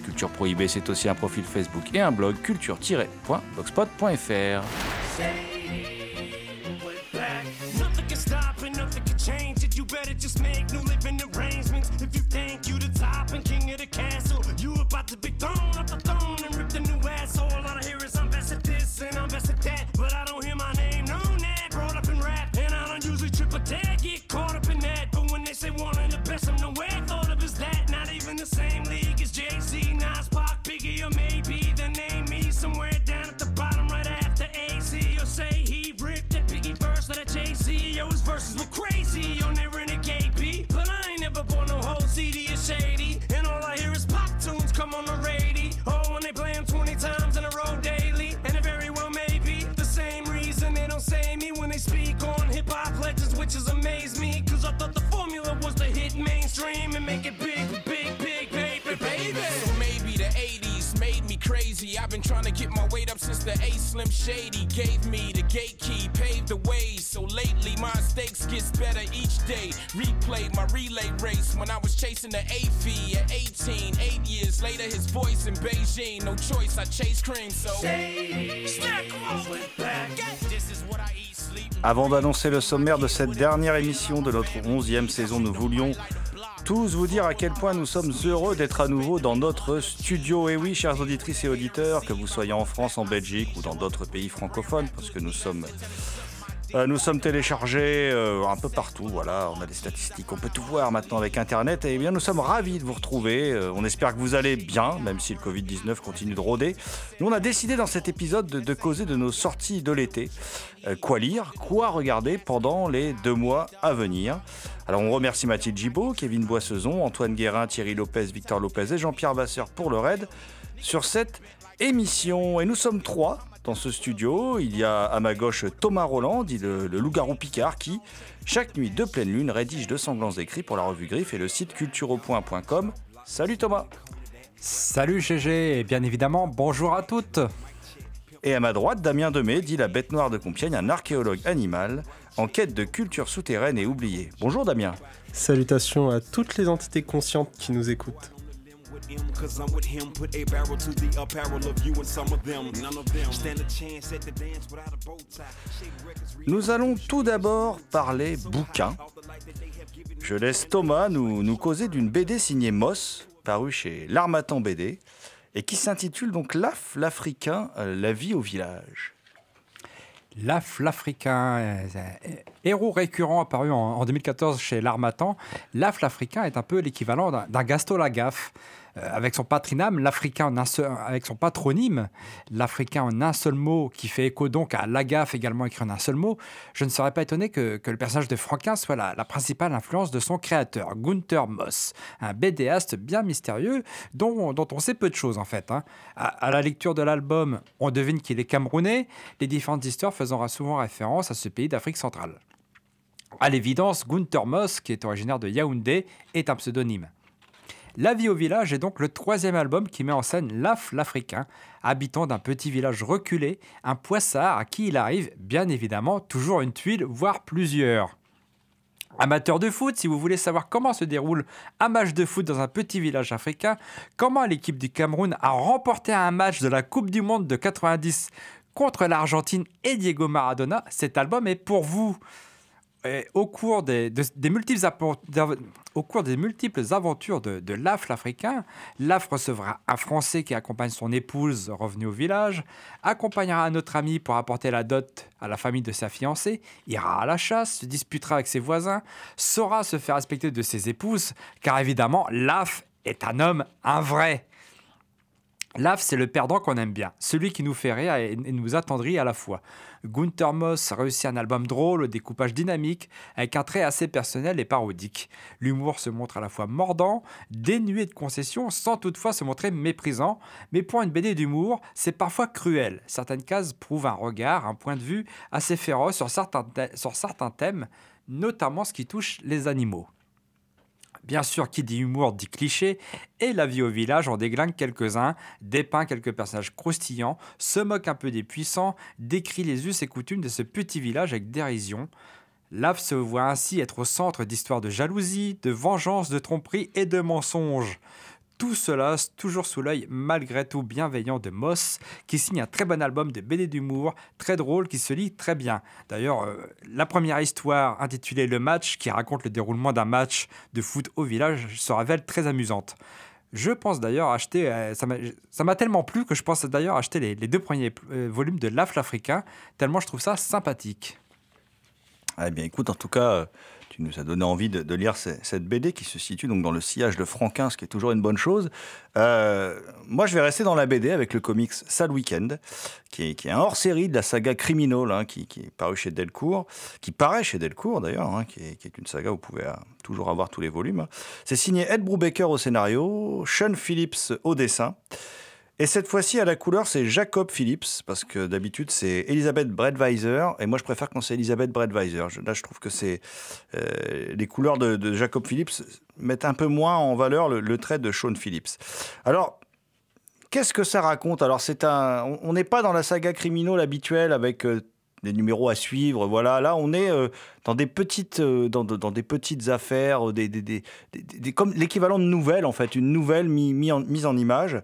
Culture Prohibée, c'est aussi un profil Facebook et un blog culture-blogspot.fr. I've been trying to get my weight up since the A Slim Shady gave me the gate key, paved the way. So lately my stakes gets better each day. Replayed my relay race when I was chasing the A fee at 18. Eight years later, his voice in Beijing. No choice, I chase cream. So I eat. Avant d'annoncer le sommaire de cette dernière émission de notre 11e saison, nous voulions tous vous dire à quel point nous sommes heureux d'être à nouveau dans notre studio. Et oui, chères auditrices et auditeurs, que vous soyez en France, en Belgique ou dans d'autres pays francophones, parce que nous sommes, euh, nous sommes téléchargés euh, un peu partout. Voilà, on a des statistiques, on peut tout voir maintenant avec Internet. Et bien, nous sommes ravis de vous retrouver. Euh, on espère que vous allez bien, même si le Covid-19 continue de rôder. Nous, on a décidé dans cet épisode de, causer de nos sorties de l'été. Quoi lire, quoi regarder pendant les deux mois à venir. Alors on remercie Mathilde Gibaud, Kevin Boissezon, Antoine Guérin, Thierry Lopez, Victor Lopez et Jean-Pierre Vasseur pour le raid sur cette émission. Et nous sommes trois dans ce studio. Il y a à ma gauche Thomas Roland, dit le, le loup-garou Picard, qui, chaque nuit de pleine lune, rédige de sanglants écrits pour la revue Griffe et le site cultureau.com. Salut Thomas Salut GG et bien évidemment bonjour à toutes. Et à ma droite, Damien Demey, dit la bête noire de Compiègne, un archéologue animal en quête de culture souterraine et oubliée. Bonjour Damien. Salutations à toutes les entités conscientes qui nous écoutent. Cause I'm with him, put a barrel to the apparel of you and some of them. None of them stand a chance at the dance without a bow tie. Shake records, read Nous allons tout d'abord parler bouquins. Je laisse Thomas nous, nous causer d'une BD signée Moss, parue chez L'Armatan BD, et qui s'intitule donc L'Af, l'Africain, euh, la vie au village. L'AF, l'Africain, euh, héros récurrent apparu en, en 2014 chez l'Armatan, l'AF, l'Africain est un peu l'équivalent d'un- d'un Gaston Lagaffe. Euh, avec son l'Africain avec son patronyme, l'Africain en un seul mot, qui fait écho donc à Lagaffe également écrit en un seul mot, je ne serais pas étonné que, que le personnage de Franquin soit la, la principale influence de son créateur, Gunther Moss, un BDaste bien mystérieux dont, dont on sait peu de choses en fait. hein. À, à la lecture de l'album, on devine qu'il est camerounais, les différentes histoires faisant souvent référence à ce pays d'Afrique centrale. À l'évidence, Gunther Moss, qui est originaire de Yaoundé, est un pseudonyme. La vie au village est donc le troisième album qui met en scène l'Af l'Africain, habitant d'un petit village reculé, un poissard à qui il arrive, bien évidemment, toujours une tuile, voire plusieurs. Amateur de foot, si vous voulez savoir comment se déroule un match de foot dans un petit village africain, comment l'équipe du Cameroun a remporté un match de la Coupe du Monde de 90 contre l'Argentine et Diego Maradona, cet album est pour vous. Au cours des multiples aventures de, de Laf l'Africain, Laf recevra un Français qui accompagne son épouse revenue au village, accompagnera un autre ami pour apporter la dot à la famille de sa fiancée, ira à la chasse, se disputera avec ses voisins, saura se faire respecter de ses épouses, car évidemment, Laf est un homme, un vrai. Laf, c'est le perdant qu'on aime bien, celui qui nous fait rire et, nous attendrit à la fois. Gunther Moss réussit un album drôle, au découpage dynamique, avec un trait assez personnel et parodique. L'humour se montre à la fois mordant, dénué de concessions, sans toutefois se montrer méprisant. Mais pour une BD d'humour, c'est parfois cruel. Certaines cases prouvent un regard, un point de vue assez féroce sur certains, sur certains thèmes, notamment ce qui touche les animaux. Bien sûr, qui dit humour dit cliché, et la vie au village en déglingue quelques-uns, dépeint quelques personnages croustillants, se moque un peu des puissants, décrit les us et coutumes de ce petit village avec dérision. Lave se voit ainsi être au centre d'histoires de jalousie, de vengeance, de tromperie et de mensonges. Tout cela toujours sous l'œil malgré tout bienveillant de Moss, qui signe un très bon album de BD d'humour, très drôle, qui se lit très bien. D'ailleurs, euh, la première histoire intitulée Le match, qui raconte le déroulement d'un match de foot au village, se révèle très amusante. Je pense d'ailleurs acheter, euh, ça m'a- tellement plu que je pense d'ailleurs acheter les, deux premiers euh, volumes de L'Afle africain, tellement je trouve ça sympathique. Eh bien, écoute, en tout cas, tu nous as donné envie de, lire ce- cette BD qui se situe donc dans le sillage de Franquin, ce qui est toujours une bonne chose. Euh, moi, je vais rester dans la BD avec le comics Sad Weekend, qui est, qui est un hors-série de la saga Criminal, hein, qui, est paru chez Delcourt, qui paraît chez Delcourt d'ailleurs, hein, qui, est, qui est une saga où vous pouvez euh, toujours avoir tous les volumes. C'est signé Ed Brubaker au scénario, Sean Phillips au dessin. Et cette fois-ci, à la couleur, c'est Jacob Phillips, parce que d'habitude, c'est Elisabeth Breadweiser, et moi, je préfère quand c'est Elisabeth Breadweiser. Je- Là, je trouve que c'est euh, les couleurs de, Jacob Phillips mettent un peu moins en valeur le, trait de Sean Phillips. Alors, qu'est-ce que ça raconte? Alors, c'est un, on n'est pas dans la saga criminelle habituelle avec euh, des numéros à suivre. Voilà, là, on est euh, dans des petites, euh, dans, de- dans des petites affaires, euh, des, des- des- des- comme l'équivalent de nouvelles en fait, une nouvelle mis, mis en, mise en image.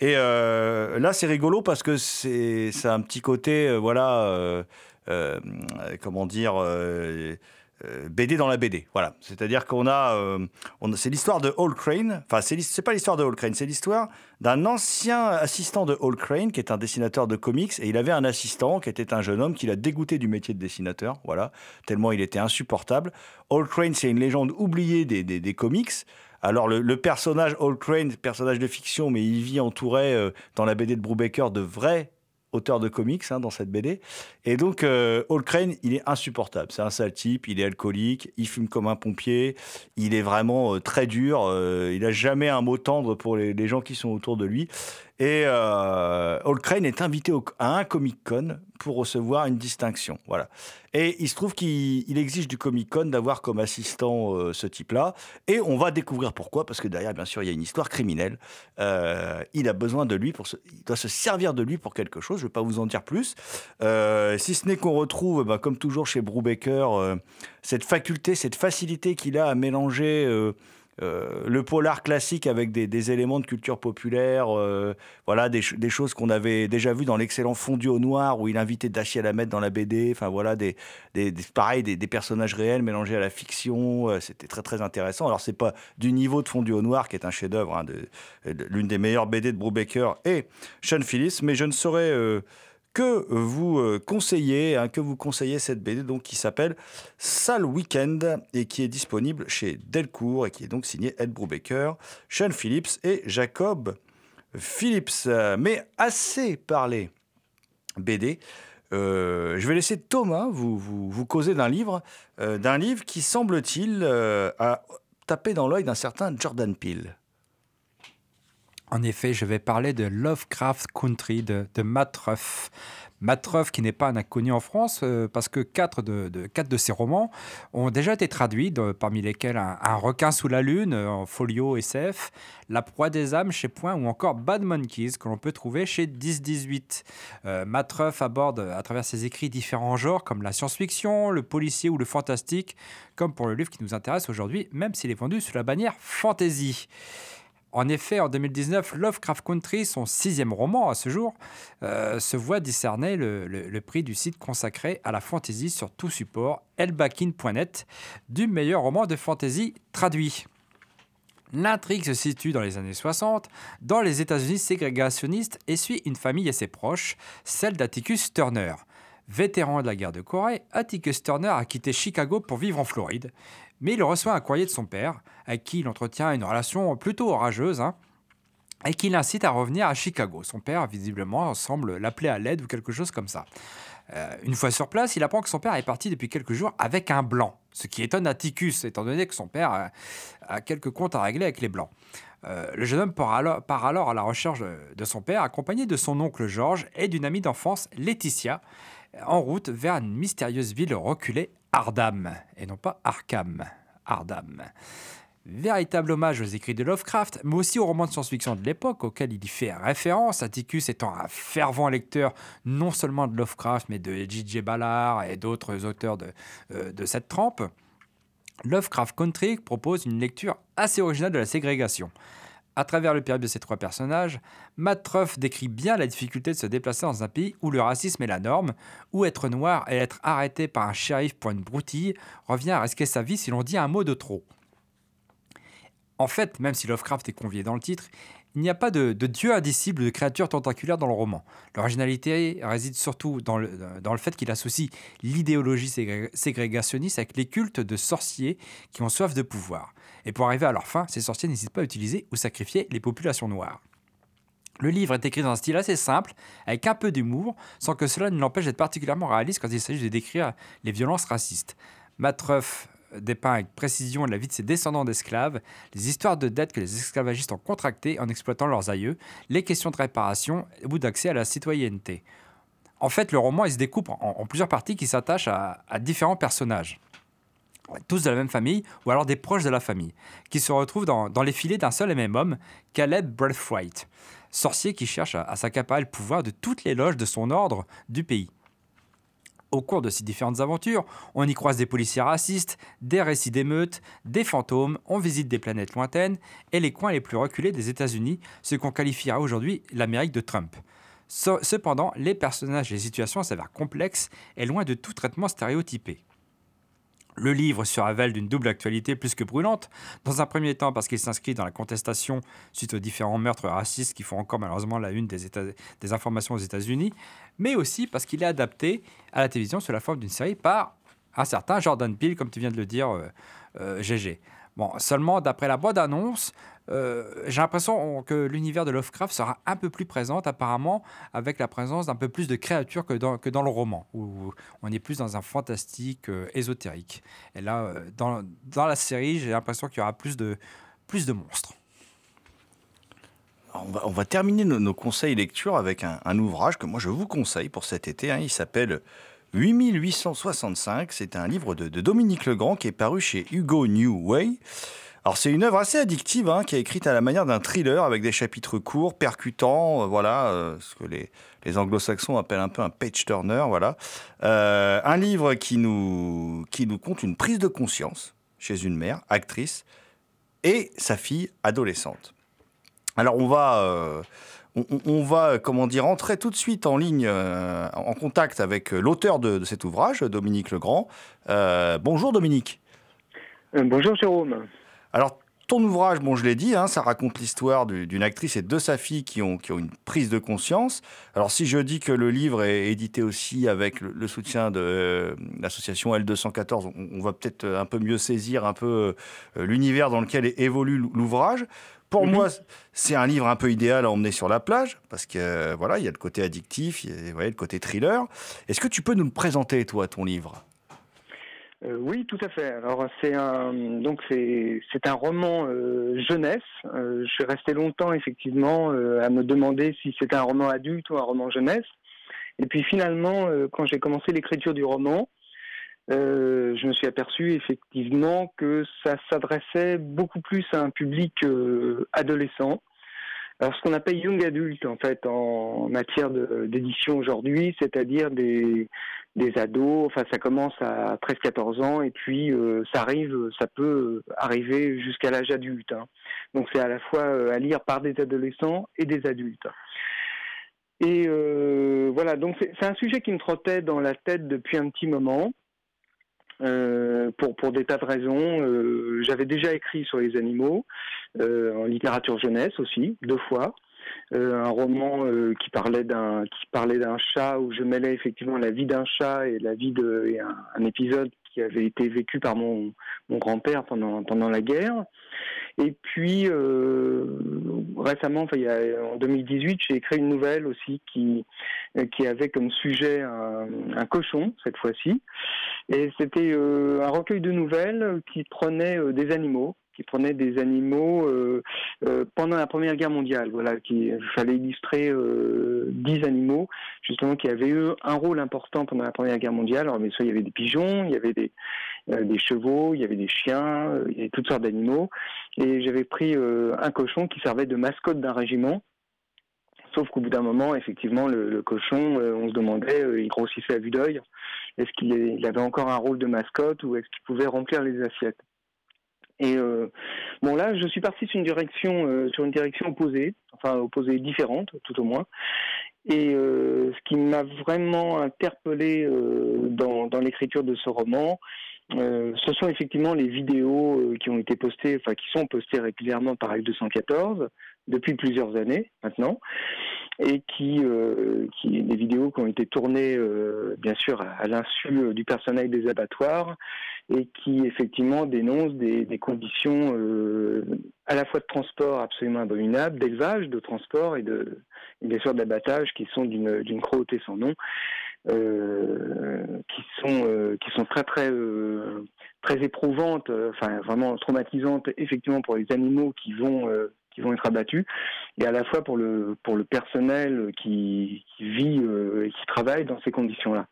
Et là, c'est rigolo parce que c'est, c'est un petit côté, voilà, comment dire. Euh, BD dans la BD, voilà. C'est-à-dire qu'on a, euh, c'est l'histoire de Hall Crane. Enfin, c'est, c'est pas l'histoire de Hall Crane, c'est l'histoire d'un ancien assistant de Hall Crane qui est un dessinateur de comics et il avait un assistant qui était un jeune homme qui l'a dégoûté du métier de dessinateur, voilà, tellement il était insupportable. Hall Crane, c'est une légende oubliée des, des- comics. Alors le, le personnage Hall Crane, personnage de fiction, mais il vit entouré euh, dans la BD de Brubaker de vrais auteurs de comics hein, dans cette BD. Et donc euh, Crane, il est insupportable. C'est un sale type, il est alcoolique, il fume comme un pompier, il est vraiment euh, très dur, euh, il a jamais un mot tendre pour les gens qui sont autour de lui. Et euh, Crane est invité à un Comic Con pour recevoir une distinction. Voilà. Et il se trouve qu'il il exige du Comic Con d'avoir comme assistant euh, ce type-là. Et on va découvrir pourquoi, parce que derrière, bien sûr, il y a une histoire criminelle. Euh, il a besoin de lui pour il doit se servir de lui pour quelque chose. Je ne vais pas vous en dire plus. Euh, si ce n'est qu'on retrouve, ben, comme toujours chez Brubaker, cette faculté, cette facilité qu'il a à mélanger. Euh, le polar classique avec des, éléments de culture populaire, euh, voilà, des, ch- des choses qu'on avait déjà vues dans l'excellent Fondu au noir où il invitait Dacier à la mettre dans la BD, enfin voilà, des, des, pareil, des, personnages réels mélangés à la fiction, euh, c'était très très intéressant. Alors c'est pas du niveau de Fondu au noir qui est un chef-d'œuvre, hein, l'une des meilleures BD de Brubaker et Sean Phillips, mais je ne saurais que vous euh, conseiller, hein, que vous conseillez cette BD donc qui s'appelle Sale Weekend et qui est disponible chez Delcourt et qui est donc signé Ed Brubaker, Sean Phillips et Jacob Phillips. Mais assez parlé BD. euh, je vais laisser Thomas vous, causer d'un livre, euh, d'un livre qui semble-t-il a tapé dans l'œil d'un certain Jordan Peele. En effet, je vais parler de Lovecraft Country de, de Matt Ruff. Matt Ruff, qui n'est pas un inconnu en France, euh, parce que quatre de, ses romans ont déjà été traduits, parmi lesquels un, Un requin sous la lune euh, en folio SF, La proie des âmes chez Point ou encore Bad Monkeys que l'on peut trouver chez 1018. Euh, Matt Ruff aborde à travers ses écrits différents genres comme la science-fiction, le policier ou le fantastique, comme pour le livre qui nous intéresse aujourd'hui, même s'il est vendu sous la bannière fantasy. En effet, en 2019, Lovecraft Country, son sixième roman à ce jour, euh, se voit le- le prix du site consacré à la fantasy sur tout support, elbakin.net, du meilleur roman de fantasy traduit. L'intrigue se situe dans les années 60, dans les États-Unis ségrégationnistes, et suit une famille assez proche, celle d'Atticus Turner. Vétéran de la guerre de Corée, Atticus Turner a quitté Chicago pour vivre en Floride, mais il reçoit un courrier de son père, avec qui il entretient une relation plutôt orageuse, hein, et qui l'incite à revenir à Chicago. Son père, visiblement, semble l'appeler à l'aide ou quelque chose comme ça. Euh, une fois sur place, il apprend que son père est parti depuis quelques jours avec un blanc, ce qui étonne Atticus, étant donné que son père a quelques comptes à régler avec les blancs. Euh, le jeune homme part alors, à la recherche de son père, accompagné de son oncle George et d'une amie d'enfance, Laetitia, en route vers une mystérieuse ville reculée, Ardam, et non pas Arkham, Ardam. Véritable hommage aux écrits de Lovecraft, mais aussi aux romans de science-fiction de l'époque auxquels il y fait référence, Atticus étant un fervent lecteur non seulement de Lovecraft, mais de J.J. Ballard et d'autres auteurs euh, de cette trempe. Lovecraft Country propose une lecture assez originale de la ségrégation. À travers le périple de ces trois personnages, Matt décrit bien la difficulté de se déplacer dans un pays où le racisme est la norme, où être noir et être arrêté par un shérif pour une broutille revient à risquer sa vie si l'on dit un mot de trop. En fait, même si Lovecraft est convié dans le titre, il n'y a pas de, dieu indicible, de créature tentaculaire dans le roman. L'originalité réside surtout dans le, fait qu'il associe l'idéologie ségré- ségrégationniste avec les cultes de sorciers qui ont soif de pouvoir. Et pour arriver à leur fin, ces sorciers n'hésitent pas à utiliser ou sacrifier les populations noires. Le livre est écrit dans un style assez simple, avec un peu d'humour, sans que cela ne l'empêche d'être particulièrement réaliste quand il s'agit de décrire les violences racistes. Matt Ruff dépeint avec précision la vie de ses descendants d'esclaves, les histoires de dettes que les esclavagistes ont contractées en exploitant leurs aïeux, les questions de réparation ou d'accès à la citoyenneté. En fait, le roman se découpe en, plusieurs parties qui s'attachent à différents personnages, tous de la même famille ou alors des proches de la famille, qui se retrouvent dans, les filets d'un seul et même homme, Caleb Braithwaite, sorcier qui cherche à, à s'accaparer le pouvoir de toutes les loges de son ordre du pays. Au cours de ces différentes aventures, on y croise des policiers racistes, des récits d'émeutes, des fantômes, on visite des planètes lointaines et les coins les plus reculés des États-Unis, ce qu'on qualifiera aujourd'hui l'Amérique de Trump. Ce- Cependant, les personnages et les situations s'avèrent complexes et loin de tout traitement stéréotypé. Le livre se révèle d'une double actualité plus que brûlante. Dans un premier temps, parce qu'il s'inscrit dans la contestation suite aux différents meurtres racistes qui font encore malheureusement la une des, informations aux États-Unis, mais aussi parce qu'il est adapté à la télévision sous la forme d'une série par un certain Jordan Peele, comme tu viens de le dire, euh, euh, GG. Bon, seulement d'après la boîte d'annonce, euh, j'ai l'impression que l'univers de Lovecraft sera un peu plus présent apparemment avec la présence d'un peu plus de créatures que dans, le roman, où on est plus dans un fantastique euh, ésotérique. Et là, euh, dans, la série, j'ai l'impression qu'il y aura plus de, monstres. On va, terminer nos, nos conseils lecture avec un, un ouvrage que moi je vous conseille pour cet été. hein. Il s'appelle 8865. C'est un livre de, de Dominique Legrand qui est paru chez Hugo New Way. Alors c'est une œuvre assez addictive hein, qui est écrite à la manière d'un thriller avec des chapitres courts, percutants, euh, voilà, euh, ce que les, anglo-saxons appellent un peu un page turner, voilà. Euh, un livre qui nous, qui nous compte une prise de conscience chez une mère, actrice, et sa fille adolescente. Alors on va, on, on- va, comment dire, entrer tout de suite en ligne, en contact avec l'auteur de, de cet ouvrage, Dominique Legrand. Bonjour Dominique. Bonjour Jérôme. Alors ton ouvrage, bon je l'ai dit, hein, ça raconte l'histoire du- d'une actrice et de sa fille qui ont, qui ont une prise de conscience. Alors si je dis que le livre est édité aussi avec le, le soutien de euh, l'association L214, on, on va peut-être un peu mieux saisir un peu euh, l'univers dans lequel évolue l'ouvrage. Pour Mhm. moi, c'est un livre un peu idéal à emmener sur la plage parce que euh, voilà, il y a le côté addictif, il y a vous voyez, le côté thriller. Est-ce que tu peux nous le présenter toi, ton livre? Euh, oui, tout à fait. Alors c'est un donc c'est c'est un roman euh, jeunesse. Euh, je suis resté longtemps effectivement à me demander si c'était un roman adulte ou un roman jeunesse. Et puis finalement, quand j'ai commencé l'écriture du roman, je me suis aperçu effectivement que ça s'adressait beaucoup plus à un public adolescent. Alors ce qu'on appelle young adult en fait en matière d'édition aujourd'hui, c'est-à-dire des, des ados, enfin ça commence à 13-14 ans et puis euh, ça arrive, ça peut arriver jusqu'à l'âge adulte. hein. Donc c'est à la fois euh, à lire par des adolescents et des adultes. Et euh, voilà, donc c'est un sujet qui me trottait dans la tête depuis un petit moment. Euh, pour, des tas de raisons. Euh, J'avais déjà écrit sur les animaux, euh, en littérature jeunesse aussi, deux fois. Un roman qui parlait d'un qui parlait d'un chat où je mêlais effectivement la vie d'un chat et la vie de et un, un épisode qui avait été vécu par mon, mon grand-père pendant pendant la guerre. Et puis euh, récemment, en 2018, j'ai écrit une nouvelle aussi qui euh, qui avait comme sujet un, cochon cette fois-ci. Et c'était euh, un recueil de nouvelles qui prenait des animaux, qui prenait des animaux euh, euh, pendant la Première Guerre mondiale. Voilà, qui fallait illustrer euh, dix animaux justement qui avaient eu un rôle important pendant la Première Guerre mondiale. Alors bien sûr, il y avait des pigeons, il y avait des chevaux, il y avait des chiens, il y avait toutes sortes d'animaux. Et j'avais pris un cochon qui servait de mascotte d'un régiment. Sauf qu'au bout d'un moment, effectivement, le, cochon, on se demandait, il grossissait à vue d'œil. Est-ce qu'il avait encore un rôle de mascotte ou est-ce qu'il pouvait remplir les assiettes Et euh, bon là, je suis parti sur une direction, euh, sur une direction opposée, enfin opposée différente, tout au moins. Et euh, ce qui m'a vraiment interpellé euh, dans, dans l'écriture de ce roman, euh, ce sont effectivement les vidéos euh, qui ont été postées, enfin qui sont postées régulièrement par L214 depuis plusieurs années maintenant, et qui, euh, qui des vidéos qui ont été tournées euh, bien sûr à, l'insu euh, du personnel des abattoirs et qui effectivement dénoncent des, des conditions à la fois de transport absolument abominables, d'élevage, de transport et de bien sûr d'abattage qui sont d'une d'une cruauté sans nom qui sont euh, qui sont très très euh, très éprouvantes, euh, enfin vraiment traumatisantes effectivement pour les animaux qui vont euh, qui vont être abattus et à la fois pour le pour le personnel qui, qui vit euh, et qui travaille dans ces conditions-là.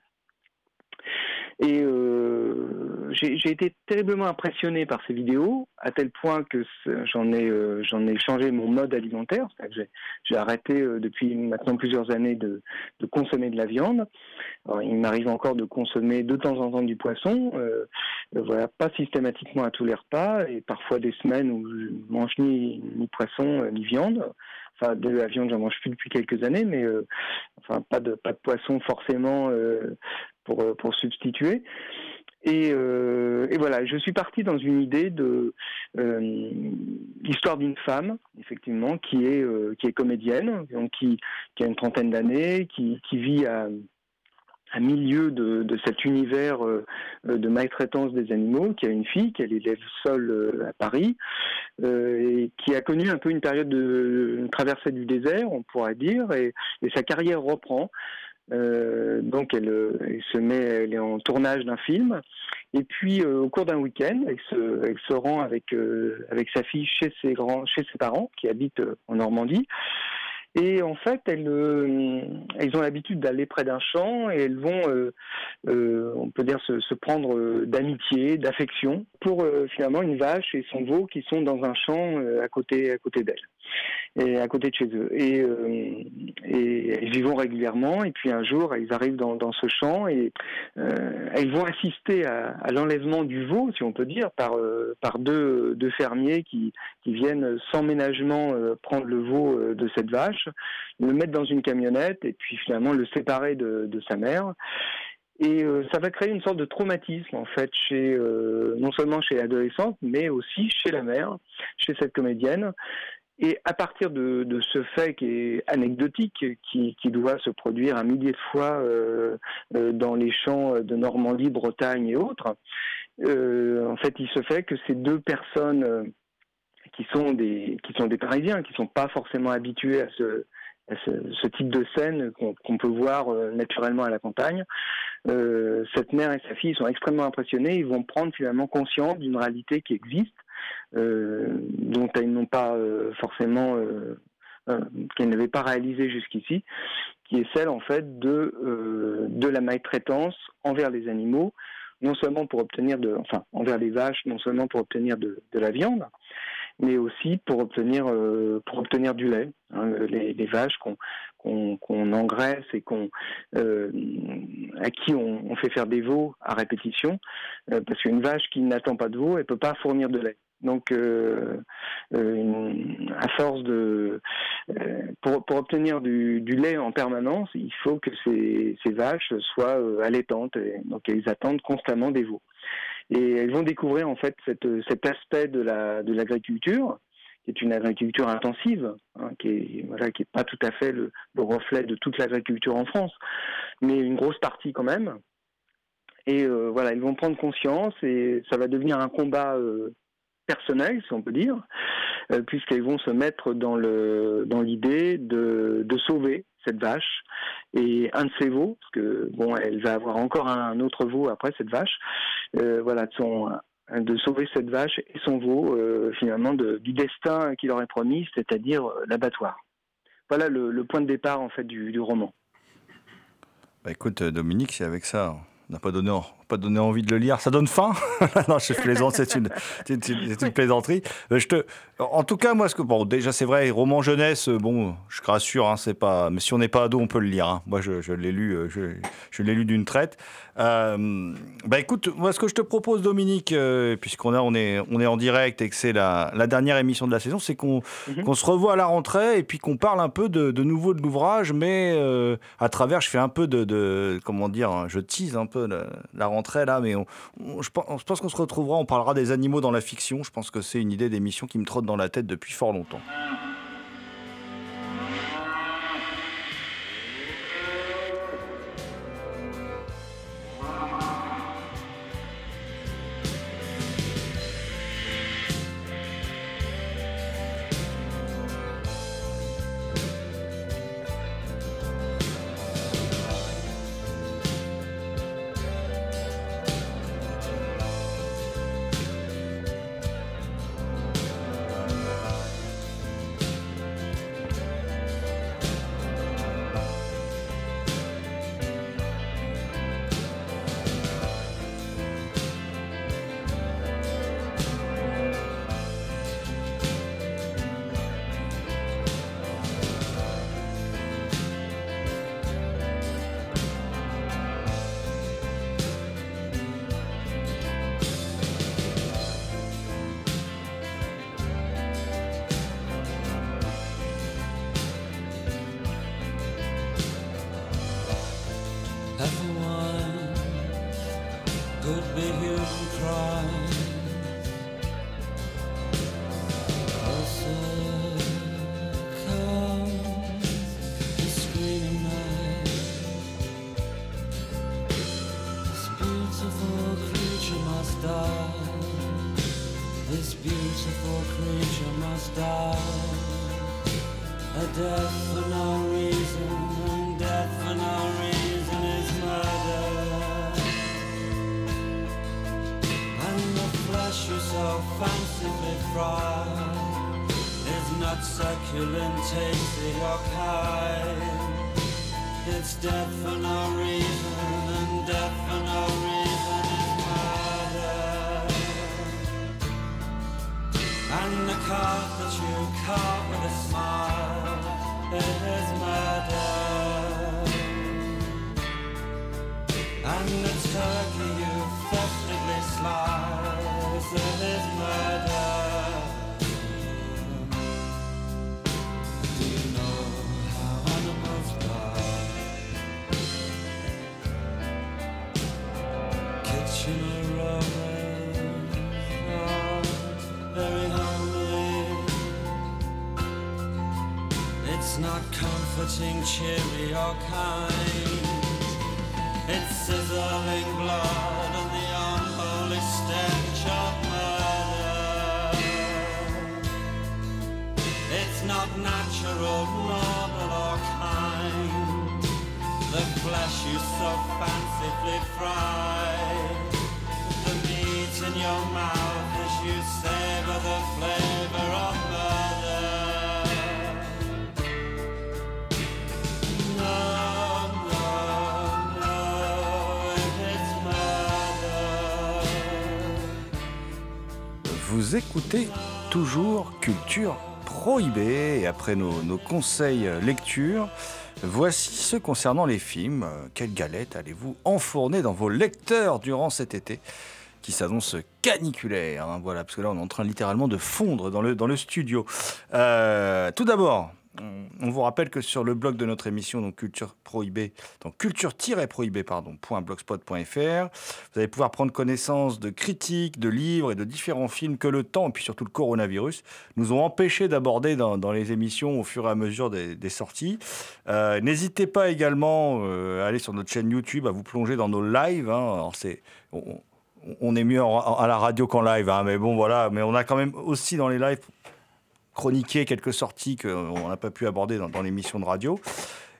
Et euh, j'ai été terriblement impressionné par ces vidéos, à tel point que j'en ai, euh, j'en ai changé mon mode alimentaire. J'ai arrêté euh, depuis maintenant plusieurs années de, de consommer de la viande. Alors, il m'arrive encore de consommer de temps en temps du poisson, euh, voilà, pas systématiquement à tous les repas, et parfois des semaines où je mange ni, ni poisson euh, ni viande. Enfin, de la viande, j'en mange plus depuis quelques années, mais euh, enfin pas de pas de poisson forcément pour euh, pour substituer. Et, euh, et voilà, je suis parti dans une idée de euh, l'histoire d'une femme, effectivement, qui est qui est comédienne, donc qui a une trentaine d'années, qui vit à milieu de, cet univers de maltraitance des animaux, qui a une fille qu'elle élève seule à Paris, et qui a connu un peu une période de une traversée du désert, on pourrait dire, et sa carrière reprend. Euh, donc elle, euh, elle se met, elle est en tournage d'un film, et puis euh, au cours d'un week-end, elle se, rend avec avec sa fille chez ses grands, chez ses parents qui habitent en Normandie. Et en fait, elles, ont l'habitude d'aller près d'un champ et elles vont, on peut dire, se, se prendre d'amitié, d'affection pour finalement une vache et son veau qui sont dans un champ à côté, à côté d'elles et à côté de chez eux. Et, euh, elles y régulièrement. Et puis un jour, elles arrivent dans, ce champ et euh, elles vont assister à, l'enlèvement du veau, si on peut dire, par, euh, par deux, fermiers qui, viennent sans ménagement euh, prendre le veau de cette vache, le mettre dans une camionnette et puis finalement le séparer de, sa mère. Et ça va créer une sorte de traumatisme en fait non seulement chez l'adolescente, mais aussi chez la mère, chez cette comédienne. Et à partir de, ce fait qui est anecdotique, qui, doit se produire un millier de fois euh, euh, dans les champs de Normandie, Bretagne et autres, euh, en fait, il se fait que ces deux personnes qui sont des qui sont des Parisiens, qui sont pas forcément habitués à ce type de scène qu'on peut voir naturellement à la campagne. Cette mère et sa fille sont extrêmement impressionnés. Ils vont prendre finalement conscience d'une réalité qui existe, dont elles n'ont pas euh, forcément, euh, euh, qu'elles n'avaient pas réalisé jusqu'ici, qui est celle en fait de euh, de la maltraitance envers les animaux, non seulement pour obtenir de, enfin envers les vaches, non seulement pour obtenir de, la viande, mais aussi pour obtenir euh, pour obtenir du lait. hein. les, vaches qu'on qu'on engraisse et qu'on euh, à qui on, fait faire des veaux à répétition, euh, parce qu'une vache qui n'attend pas de veau, elle peut pas fournir de lait. Donc, euh, euh, à force de, euh, pour, pour obtenir du, lait en permanence, il faut que ces, ces vaches soient allaitantes. Donc, elles attendent constamment des veaux. Et elles vont découvrir en fait cette, cet aspect de la l'agriculture, qui est une agriculture intensive, hein, qui est voilà, pas tout à fait le, le reflet de toute l'agriculture en France, mais une grosse partie quand même. Et voilà, ils vont prendre conscience et ça va devenir un combat personnel, si on peut dire, euh, puisqu'elles vont se mettre dans le dans l'idée de, sauver cette vache et un de ses veaux, parce que bon, elle va avoir encore un autre veau après cette vache, euh, voilà, de, son, de sauver cette vache et son veau euh, finalement du destin qu'il est promis, c'est-à-dire l'abattoir. Voilà le, point de départ en fait du, roman. Bah écoute, Dominique, c'est avec ça. N'a pas donné, pas donné envie de le lire. Ça donne faim? Non, je plaisante, c'est une, c'est une, plaisanterie. Euh, Je te, en tout cas, moi, ce que, bon, déjà, c'est vrai, roman jeunesse, euh, bon, je te rassure, hein, c'est pas, mais si on n'est pas ado, on peut le lire. hein. Moi, je, l'ai lu, euh, je l'ai lu d'une traite. Euh, bah écoute, moi, ce que je te propose, Dominique, euh, puisqu'on a, on est, on est en direct et que c'est la, la dernière émission de la saison, c'est qu'on Mhm. qu'on se revoit à la rentrée et puis qu'on parle un peu de, de nouveau de l'ouvrage, mais euh, à travers, je fais un peu de, de- comment dire, hein, je tease un peu la, la rentrée là, mais on, on- je pense, je pense qu'on se retrouvera, on parlera des animaux dans la fiction. Je pense que c'est une idée d'émission qui me trotte dans la tête depuis fort longtemps. It's not comforting, cheery, or kind. It's sizzling blood and the unholy stench of murder. It's not natural, normal, or kind. The flesh you so fancifully fry. The meat in your mouth as you savor the flavor of murder. Vous écoutez toujours culture prohibée. Et après nos, conseils euh, lecture, voici ceux concernant les films. Euh, Quelle galette allez-vous enfourner dans vos lecteurs durant cet été qui s'annonce caniculaire. hein, voilà, parce que là, on est en train littéralement de fondre dans le, dans le studio. Euh, tout d'abord, on- vous rappelle que sur le blog de notre émission, donc Culture Prohibée, donc culture-prohibée, pardon, .blogspot.fr, vous allez pouvoir prendre connaissance de critiques, de livres et de différents films que le temps, et puis surtout le coronavirus, nous ont empêché d'aborder dans, les émissions au fur et à mesure des, sorties. Euh, N'hésitez pas également euh, à aller sur notre chaîne YouTube, à vous plonger dans nos lives. hein. On, est mieux à la radio qu'en live, hein, mais bon voilà, mais on a quand même aussi dans les lives chroniqué quelques sorties qu'on n'a pas pu aborder dans, l'émission de radio.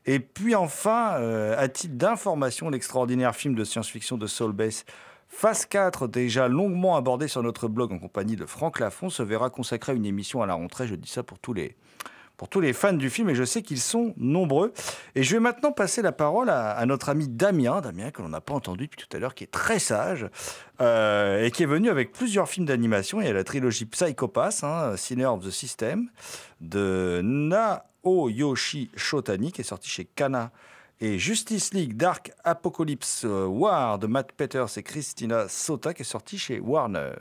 Et puis enfin, euh, à titre d'information, l'extraordinaire film de science-fiction de Saul Bass, Phase 4, déjà longuement abordé sur notre blog en compagnie de Franck Lafont, se verra consacrer une émission à la rentrée. Je dis ça pour tous les, pour tous les fans du film et je sais qu'ils sont nombreux. Et je vais maintenant passer la parole à, notre ami Damien, Damien que l'on n'a pas entendu depuis tout à l'heure, qui est très sage euh, et qui est venu avec plusieurs films d'animation. Il y a la trilogie Psychopass, hein, of the System, de Naoyoshi Shotani, qui est sorti chez Kana. Et Justice League Dark Apocalypse euh, War de Matt Peters et Christina Sota, qui est sorti chez Warner.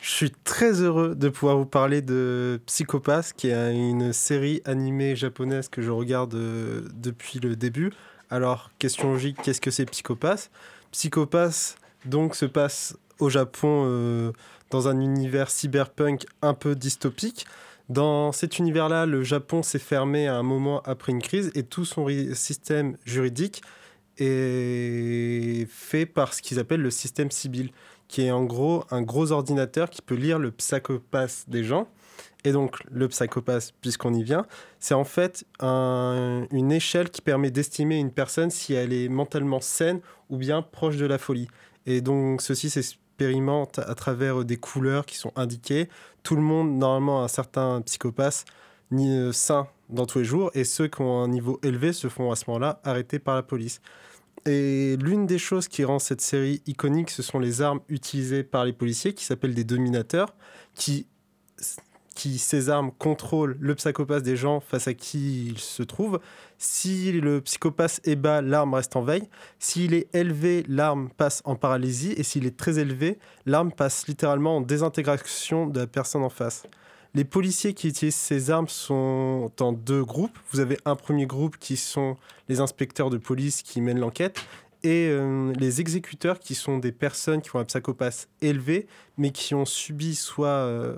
Je suis très heureux de pouvoir vous parler de Psychopass, qui est une série animée japonaise que je regarde euh, depuis le début. Alors, question logique, qu'est-ce que c'est Psychopass Psychopass, donc, se passe au Japon euh, dans un univers cyberpunk un peu dystopique. Dans cet univers-là, le Japon s'est fermé à un moment après une crise et tout son système juridique est fait par ce qu'ils appellent le système Sibyl qui est en gros un gros ordinateur qui peut lire le psychopath des gens. Et donc, le psychopath, puisqu'on y vient, c'est en fait un- une échelle qui permet d'estimer une personne si elle est mentalement saine ou bien proche de la folie. Et donc, ceci s'expérimente à travers des couleurs qui sont indiquées. Tout le monde, normalement, a un certain psychopathe ni euh, sain dans tous les jours, et ceux qui ont un niveau élevé se font à ce moment-là arrêter par la police. Et l'une des choses qui rend cette série iconique, ce sont les armes utilisées par les policiers, qui s'appellent des dominateurs, qui, qui ces armes contrôlent le psychopathe des gens face à qui il se trouve. Si le psychopathe est bas, l'arme reste en veille. S'il est élevé, l'arme passe en paralysie. Et s'il est très élevé, l'arme passe littéralement en désintégration de la personne en face. Les policiers qui utilisent ces armes sont en deux groupes. Vous avez un premier groupe qui sont les inspecteurs de police qui mènent l'enquête et euh, les exécuteurs qui sont des personnes qui ont un psychopathe élevé mais qui ont subi soit, euh,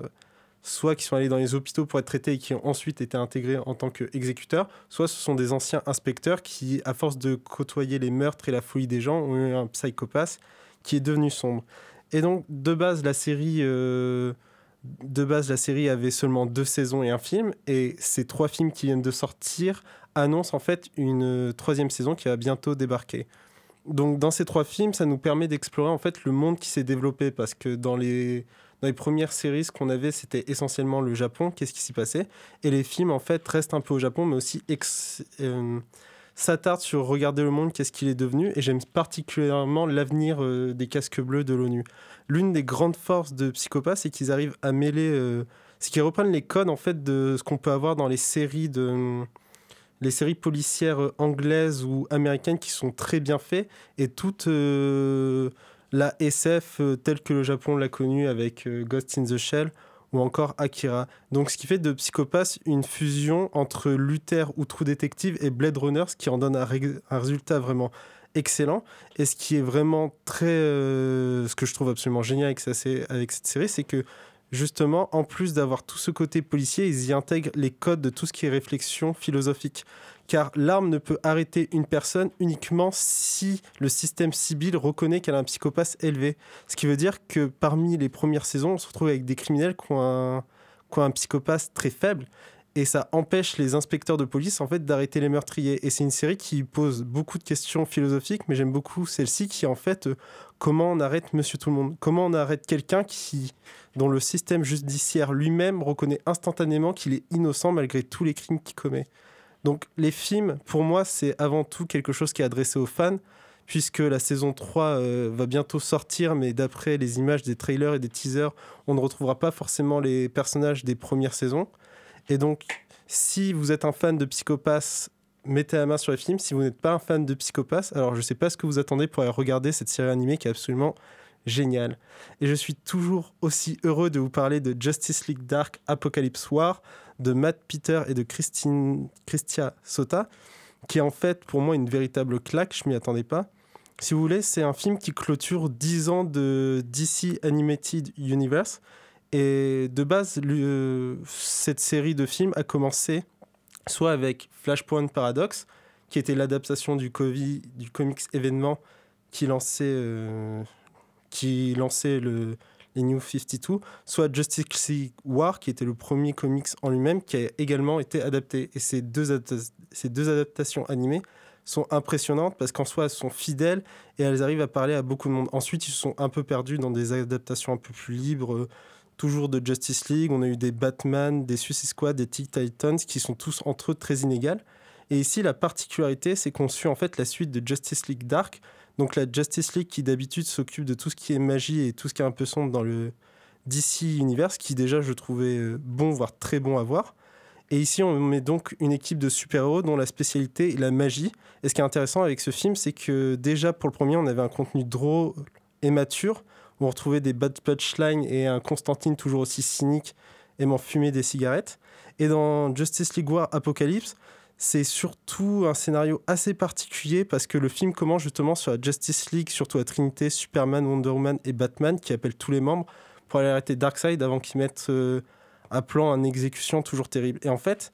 soit qui sont allés dans les hôpitaux pour être traités et qui ont ensuite été intégrés en tant qu'exécuteurs, soit ce sont des anciens inspecteurs qui, à force de côtoyer les meurtres et la folie des gens, ont eu un psychopathe qui est devenu sombre. Et donc, de base, la série... euh, de base, la série avait seulement deux saisons et un film, et ces trois films qui viennent de sortir annoncent en fait une troisième saison qui va bientôt débarquer. Donc, dans ces trois films, ça nous permet d'explorer en fait le monde qui s'est développé, parce que dans les, dans les premières séries, ce qu'on avait, c'était essentiellement le Japon, qu'est-ce qui s'y passait, et les films en fait restent un peu au Japon, mais aussi ex- euh, s'attardent sur regarder le monde, qu'est-ce qu'il est devenu, et j'aime particulièrement l'avenir euh, des casques bleus de l'ONU l'une des grandes forces de Psychopath, c'est qu'ils arrivent à mêler. euh, c'est qu'ils reprennent les codes en fait de ce qu'on peut avoir dans les séries de les séries policières euh, anglaises ou américaines qui sont très bien faites et toute euh, la SF telle que le Japon l'a connue avec Ghost in the Shell ou encore Akira. Donc ce qui fait de Psychopath une fusion entre Luther ou True Detective et Blade Runner, ce qui en donne un, ré- un résultat vraiment excellent. Et ce qui est vraiment très. euh, ce que je trouve absolument génial avec cette série, c'est que justement, en plus d'avoir tout ce côté policier, ils y intègrent les codes de tout ce qui est réflexion philosophique. Car l'arme ne peut arrêter une personne uniquement si le système Sibyl reconnaît qu'elle a un psychopathe élevé. Ce qui veut dire que parmi les premières saisons, on se retrouve avec des criminels qui ont un, qui psychopathe très faible et ça empêche les inspecteurs de police en fait d'arrêter les meurtriers. Et c'est une série qui pose beaucoup de questions philosophiques, mais j'aime beaucoup celle-ci qui en fait euh, comment on arrête Monsieur Tout le Monde, comment on arrête quelqu'un qui dont le système judiciaire lui-même reconnaît instantanément qu'il est innocent malgré tous les crimes qu'il commet? Donc les films, pour moi, c'est avant tout quelque chose qui est adressé aux fans, puisque la saison 3 euh, va bientôt sortir, mais d'après les images des trailers et des teasers, on ne retrouvera pas forcément les personnages des premières saisons. Et donc, si vous êtes un fan de Psychopass, mettez la main sur les films. Si vous n'êtes pas un fan de Psychopass, alors je ne sais pas ce que vous attendez pour aller regarder cette série animée qui est absolument géniale. Et je suis toujours aussi heureux de vous parler de Justice League Dark Apocalypse War de Matt Peter et de Christine, Christia Sota, qui est en fait pour moi une véritable claque, je m'y attendais pas. Si vous voulez, c'est un film qui clôture 10 ans de DC Animated Universe. Et de base, cette série de films a commencé soit avec Flashpoint Paradox, qui était l'adaptation du comics événement qui lançait, euh, qui lançait le, les New 52, soit Justice League War, qui était le premier comics en lui-même, qui a également été adapté. Et ces deux, ces deux adaptations animées sont impressionnantes parce qu'en soi, elles sont fidèles et elles arrivent à parler à beaucoup de monde. Ensuite, ils se sont un peu perdus dans des adaptations un peu plus libres, toujours de Justice League. On a eu des Batman, des Suicide Squad, des Teen Titans qui sont tous entre eux très inégales. Et ici, la particularité, c'est qu'on suit en fait la suite de Justice League Dark. Donc la Justice League qui d'habitude s'occupe de tout ce qui est magie et tout ce qui est un peu sombre dans le DC Universe, qui déjà je trouvais euh, bon, voire très bon à voir. Et ici, on met donc une équipe de super-héros dont la spécialité est la magie. Et ce qui est intéressant avec ce film, c'est que déjà pour le premier, on avait un contenu drôle et mature, où on retrouvait des bad punchlines et un Constantine toujours aussi cynique, aimant fumer des cigarettes. Et dans Justice League War Apocalypse, c'est surtout un scénario assez particulier parce que le film commence justement sur la Justice League, surtout à Trinité, Superman, Wonder Woman et Batman, qui appellent tous les membres pour aller arrêter Darkseid avant qu'ils mettent euh, à plan une exécution toujours terrible. Et en fait,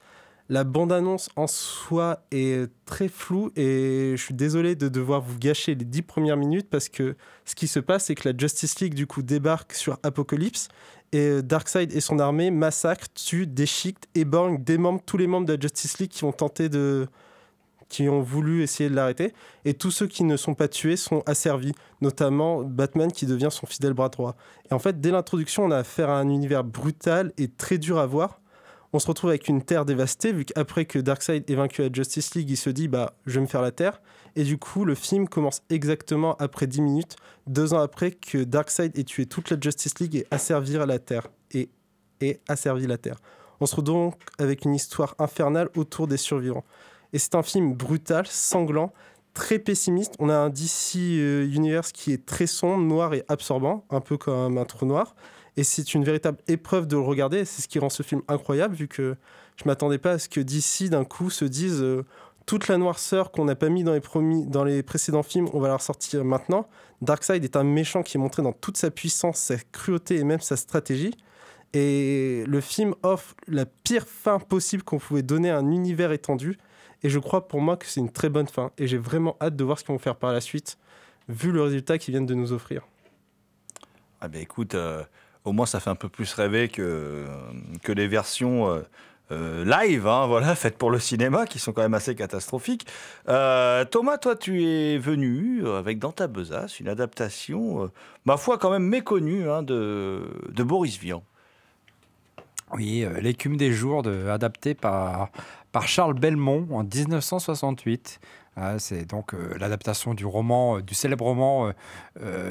la bande-annonce en soi est très floue et je suis désolé de devoir vous gâcher les dix premières minutes parce que ce qui se passe, c'est que la Justice League du coup débarque sur Apocalypse et euh, Darkseid et son armée massacrent, tuent, déchiquetent, éborgnent, démembrent tous les membres de la Justice League qui ont tenté de qui ont voulu essayer de l'arrêter et tous ceux qui ne sont pas tués sont asservis, notamment Batman qui devient son fidèle bras droit. Et en fait, dès l'introduction, on a affaire à un univers brutal et très dur à voir. On se retrouve avec une Terre dévastée, vu qu'après que Darkseid ait vaincu la Justice League, il se dit bah je vais me faire la Terre. Et du coup, le film commence exactement après 10 minutes, deux ans après que Darkseid ait tué toute la Justice League et asservi la Terre. Et, asservi la Terre. On se retrouve donc avec une histoire infernale autour des survivants. Et c'est un film brutal, sanglant, très pessimiste. On a un DC euh, Universe qui est très sombre, noir et absorbant, un peu comme un trou noir. Et c'est une véritable épreuve de le regarder. C'est ce qui rend ce film incroyable, vu que je m'attendais pas à ce que DC d'un coup se dise euh, toute la noirceur qu'on n'a pas mis dans les, promis, dans les précédents films, on va la ressortir maintenant. Darkseid est un méchant qui est montré dans toute sa puissance, sa cruauté et même sa stratégie. Et le film offre la pire fin possible qu'on pouvait donner à un univers étendu. Et je crois pour moi que c'est une très bonne fin. Et j'ai vraiment hâte de voir ce qu'ils vont faire par la suite, vu le résultat qu'ils viennent de nous offrir. Ah ben écoute, euh, au moins ça fait un peu plus rêver que, que les versions euh, euh, live, hein, voilà, faites pour le cinéma, qui sont quand même assez catastrophiques. Euh, Thomas, toi tu es venu avec dans ta besace une adaptation, euh, ma foi quand même méconnue, hein, de, de Boris Vian. Oui, euh, L'écume des jours, de, adapté par, par Charles Belmont en 1968. Ah, c'est donc euh, l'adaptation du roman, euh, du célèbre roman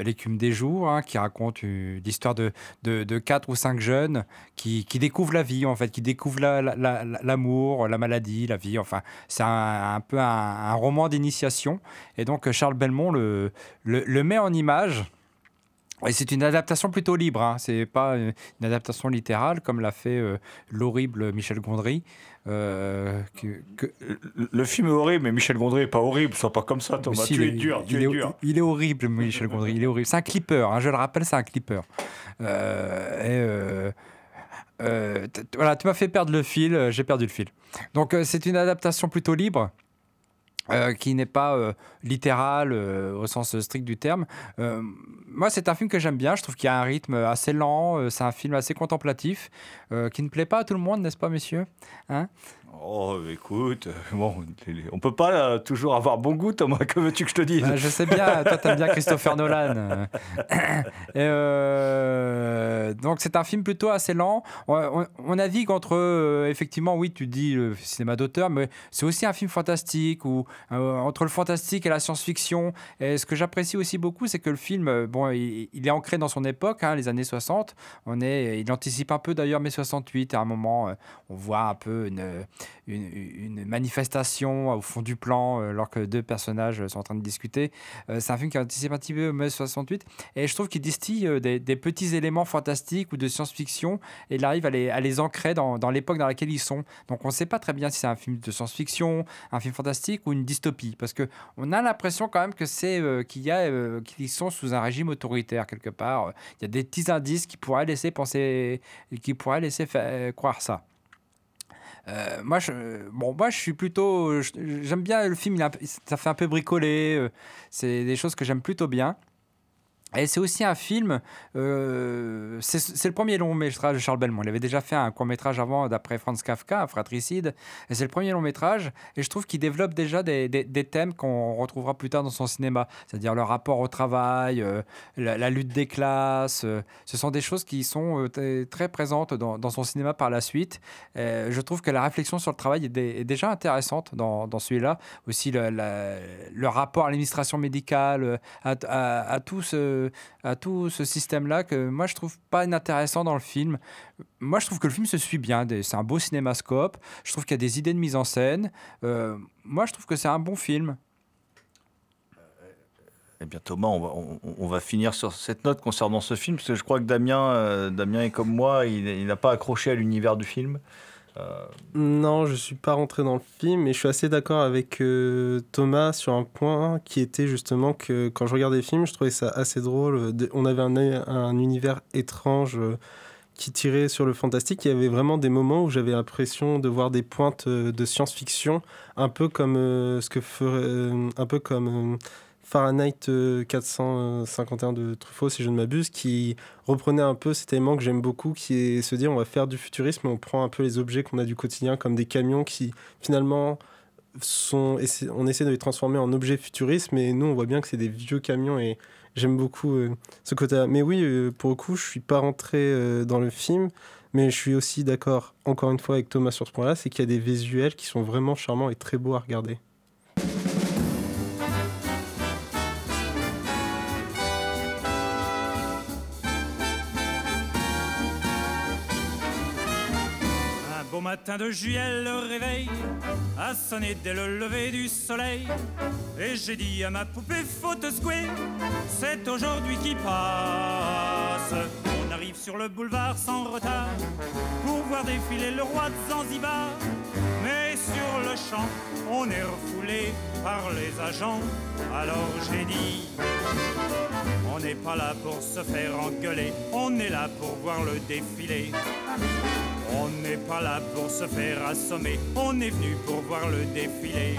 L'écume des jours, hein, qui raconte l'histoire de, de, quatre ou cinq jeunes qui, qui découvrent la vie, en fait, qui découvrent la- la- la- l'amour, la, maladie, la vie. Enfin, c'est un, peu un, roman d'initiation. Et donc, Charles Belmont le, le met en image. Et c'est une adaptation plutôt libre, hein. c'est pas une une adaptation littérale comme l'a fait euh, l'horrible Michel Gondry. euh, que- que- Le, le film est horrible, mais Michel Gondry est pas horrible, sois pas comme ça Thomas, si, tu il es est- dur, tu il es est, dur. il est horrible, Michel Gondry. Il est horrible. C'est un clipper. hein, je le rappelle, c'est un clipper. Euh, et, euh, euh, voilà, tu m'as fait perdre le fil. euh, J'ai perdu le fil. Donc, euh, c'est une adaptation plutôt libre. Euh, qui n'est pas euh, littérale euh, au sens strict du terme. Moi, c'est un film que j'aime bien. Je trouve qu'il y a un rythme assez lent. c'est un film assez contemplatif qui ne plaît pas à tout le monde, n'est-ce pas, messieurs Hein? Oh, écoute, euh, bon, on peut pas euh, toujours avoir bon goût, Thomas. Que veux-tu que je te dise? Bah, je sais bien, toi t'aimes bien Christopher Nolan. Euh, donc c'est un film plutôt assez lent. On, on- navigue entre, effectivement, oui, tu dis le cinéma d'auteur, mais c'est aussi un film fantastique ou entre le fantastique et la science-fiction. Et ce que j'apprécie aussi beaucoup, c'est que le film, bon, il, est ancré dans son époque, hein, les années 60. On est, il anticipe un peu d'ailleurs mai 68. À un moment, on voit un peu une, une, manifestation au fond du plan, euh, alors que deux personnages sont en train de discuter. Euh, c'est un film qui anticipe un petit peu mai 68. Et je trouve qu'il distille euh, des, petits éléments fantastiques ou de science-fiction et il arrive à les, à les ancrer dans, dans l'époque dans laquelle ils sont. Donc on ne sait pas très bien si c'est un film de science-fiction, un film fantastique ou une dystopie. Parce qu'on a l'impression quand même que c'est qu'il y a, qu'ils sont sous un régime autoritaire quelque part. Il y a des petits indices qui pourraient laisser penser, qui pourraient laisser croire ça. Euh, moi, je, bon, moi, je suis plutôt. J'aime bien le film, ça fait un peu bricolé. euh, C'est des choses que j'aime plutôt bien. Et c'est aussi un film, euh, c'est le premier long métrage de Charles Belmont. Il avait déjà fait un court métrage avant, d'après Franz Kafka, fratricide. Et c'est le premier long métrage. Et je trouve qu'il développe déjà des, thèmes qu'on retrouvera plus tard dans son cinéma. C'est-à-dire le rapport au travail, euh, la, lutte des classes. euh, ce sont des choses qui sont très présentes dans, son cinéma par la suite. Je trouve que la réflexion sur le travail est, dé- est déjà intéressante dans, celui-là. Aussi le, rapport à l'administration médicale, à, à- à tout ce, à tout ce système-là que moi je trouve pas inintéressant dans le film. Moi je trouve que le film se suit bien. C'est un beau cinémascope. Je trouve qu'il y a des idées de mise en scène. Euh, moi je trouve que c'est un bon film. Eh bien Thomas, on va, finir sur cette note concernant ce film, parce que je crois que Damien, euh, Damien est comme moi, il n'a pas accroché à l'univers du film. Euh, Non, je suis pas rentré dans le film, mais je suis assez d'accord avec euh, Thomas sur un point qui était justement que quand je regardais le film, je trouvais ça assez drôle. De- On avait un, un univers étrange euh, qui tirait sur le fantastique. Il y avait vraiment des moments où j'avais l'impression de voir des pointes euh, de science-fiction, un peu comme euh, ce que ferait, euh, un peu comme euh, Fahrenheit euh, 451 de Truffaut, si je ne m'abuse, qui reprenait un peu cet élément que j'aime beaucoup, qui est se dire on va faire du futurisme, on prend un peu les objets qu'on a du quotidien, comme des camions qui finalement sont, on essaie de les transformer en objets futuristes, mais nous on voit bien que c'est des vieux camions et j'aime beaucoup euh, ce côté-là. Mais oui, euh, pour le coup, je suis pas rentré euh, dans le film. Mais je suis aussi d'accord, encore une fois, avec Thomas sur ce point-là, c'est qu'il y a des visuels qui sont vraiment charmants et très beaux à regarder. De juillet, le réveil a sonné dès le lever du soleil. Et j'ai dit à ma poupée, faut te secouer, c'est aujourd'hui qui passe. On arrive sur le boulevard sans retard pour voir défiler le roi de Zanzibar. Mais sur le champ, on est refoulé par les agents. Alors j'ai dit, on n'est pas là pour se faire engueuler, on est là pour voir le défilé. On n'est pas là pour se faire assommer, on est venu pour voir le défilé.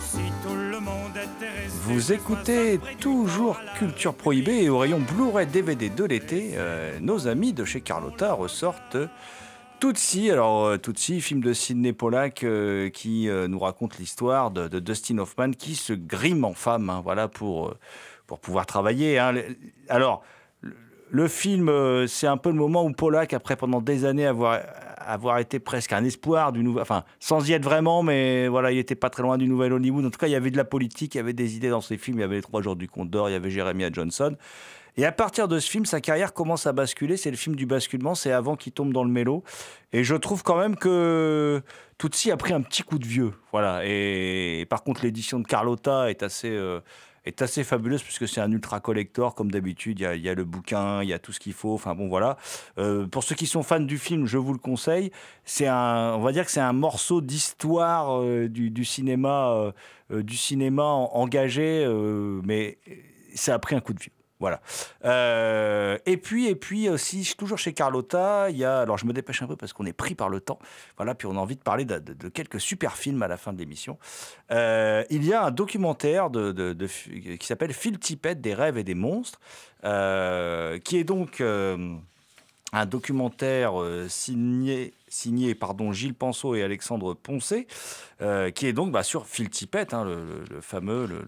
Si tout le monde était resté Vous écoutez toujours Culture Prohibée et au rayon Blu-ray DVD de l'été, euh, nos amis de chez Carlotta ressortent Tootsie. Alors euh, Tootsie, film de Sidney Pollack euh, qui nous raconte l'histoire de, de Dustin Hoffman qui se grime en femme, hein, voilà pour pour pouvoir travailler. hein. Alors le- film, euh, c'est un peu le moment où Pollack, après pendant des années avoir avoir été presque un espoir du nouvel, enfin sans y être vraiment, mais voilà, il était pas très loin du nouvel Hollywood. En tout cas, il y avait de la politique, il y avait des idées dans ses films. Il y avait les Trois Jours du Comte d'Or, il y avait Jeremiah Johnson. Et à partir de ce film, sa carrière commence à basculer. C'est le film du basculement. C'est avant qu'il tombe dans le mélo. Et je trouve quand même que Tootsie a pris un petit coup de vieux. Voilà. Et, par contre, l'édition de Carlotta est assez, euh, est assez fabuleuse puisque c'est un ultra collector. Comme d'habitude, il y a, le bouquin, il y a tout ce qu'il faut. Enfin bon, voilà. Euh, pour ceux qui sont fans du film, je vous le conseille. C'est un, on va dire que c'est un morceau d'histoire euh, du, cinéma, euh, du cinéma en- engagé, mais ça a pris un coup de vieux. Voilà. Euh, et puis, et puis aussi, toujours chez Carlotta, il y a. Alors, je me dépêche un peu parce qu'on est pris par le temps. Voilà. Puis on a envie de parler de, quelques super films à la fin de l'émission. Euh, il y a un documentaire qui s'appelle Phil Tippett des rêves et des monstres, euh, qui est donc un documentaire signé signé pardon, Gilles Penseau et Alexandre Poncé, qui est donc bah, sur Phil Tippett, hein, le- le fameux, le,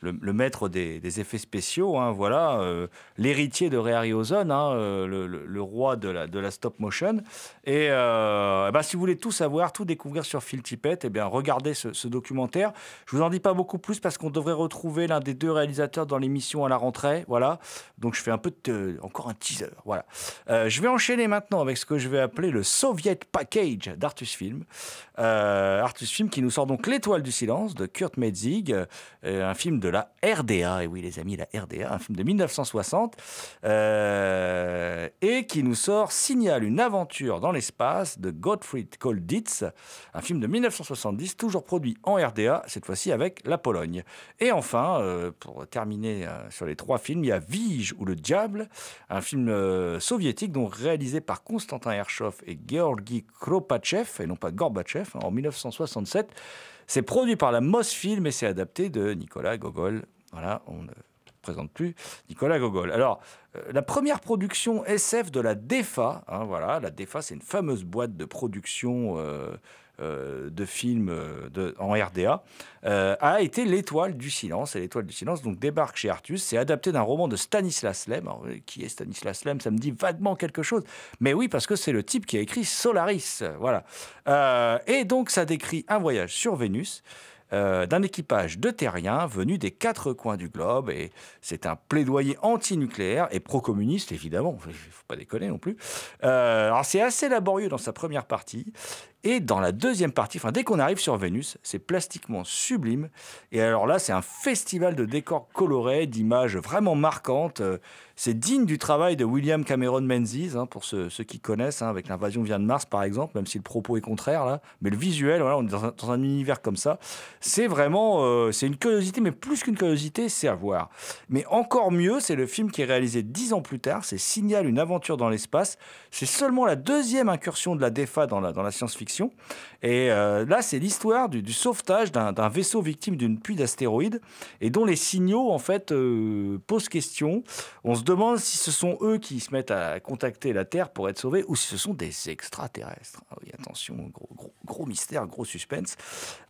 le- maître des, effets spéciaux, hein, voilà, euh, l'héritier de Ray Harryhausen, hein, euh, le, roi de la, stop motion. Et euh, bah, si vous voulez tout savoir, tout découvrir sur Phil Tippett, eh bien, regardez ce, documentaire. Je vous en dis pas beaucoup plus parce qu'on devrait retrouver l'un des deux réalisateurs dans l'émission à la rentrée, voilà. Donc je fais un peu encore un teaser, voilà. Je vais enchaîner maintenant avec ce que je vais appeler le Soviet Package d'Artus Film. Artus Film qui nous sort donc L'étoile du silence de Kurt Metzig, un film de la RDA, et oui les amis, la RDA, un film de 1960, euh, et qui nous sort Signal, une aventure dans l'espace de Gottfried Kolditz, un film de 1970, toujours produit en RDA, cette fois-ci avec la Pologne. Et enfin, euh, pour terminer euh, sur les trois films, il y a Vige ou le Diable, un film soviétique donc réalisé par Konstantin Hershov et Georgi Kropachev, et non pas Gorbatchev, hein, en 1967. C'est produit par la Mosfilm et c'est adapté de Nicolas Gogol. Voilà, ne présente plus Nicolas Gogol. Alors, euh, la première production SF de la DEFA, hein, voilà, la DEFA, c'est une fameuse boîte de production euh, euh, de films en RDA, a été L'Étoile du Silence. Et L'Étoile du Silence donc, débarque chez Artus. C'est adapté d'un roman de Stanislas Lem. Qui est Stanislas Lem? Ça me dit vaguement quelque chose. Mais oui, parce que c'est le type qui a écrit Solaris. Voilà. Et donc, ça décrit un voyage sur Vénus. Euh, d'un équipage de terriens venus des quatre coins du globe. Et c'est un plaidoyer anti-nucléaire et pro-communiste, évidemment. Il ne faut pas déconner non plus. Euh, alors, c'est assez laborieux dans sa première partie. Et dans la deuxième partie, enfin, dès qu'on arrive sur Vénus, c'est plastiquement sublime. Et alors là, c'est un festival de décors colorés, d'images vraiment marquantes. C'est digne du travail de William Cameron Menzies, hein, pour ceux, qui connaissent, hein, avec l'invasion vient de Mars, par exemple, même si le propos est contraire, là. Mais le visuel, on est dans un, univers comme ça. C'est vraiment, euh, c'est une curiosité, mais plus qu'une curiosité, c'est à voir. Mais encore mieux, c'est le film qui est réalisé dix ans plus tard, c'est Signal, une aventure dans l'espace. C'est seulement la deuxième incursion de la DEFA dans la, science-fiction. Et euh, là, c'est l'histoire du, sauvetage d'un d'un vaisseau victime d'une pluie d'astéroïdes et dont les signaux, en fait, euh, posent question. On se demande si ce sont eux qui se mettent à contacter la Terre pour être sauvés ou si ce sont des extraterrestres. Ah oui, attention, gros, mystère, gros suspense.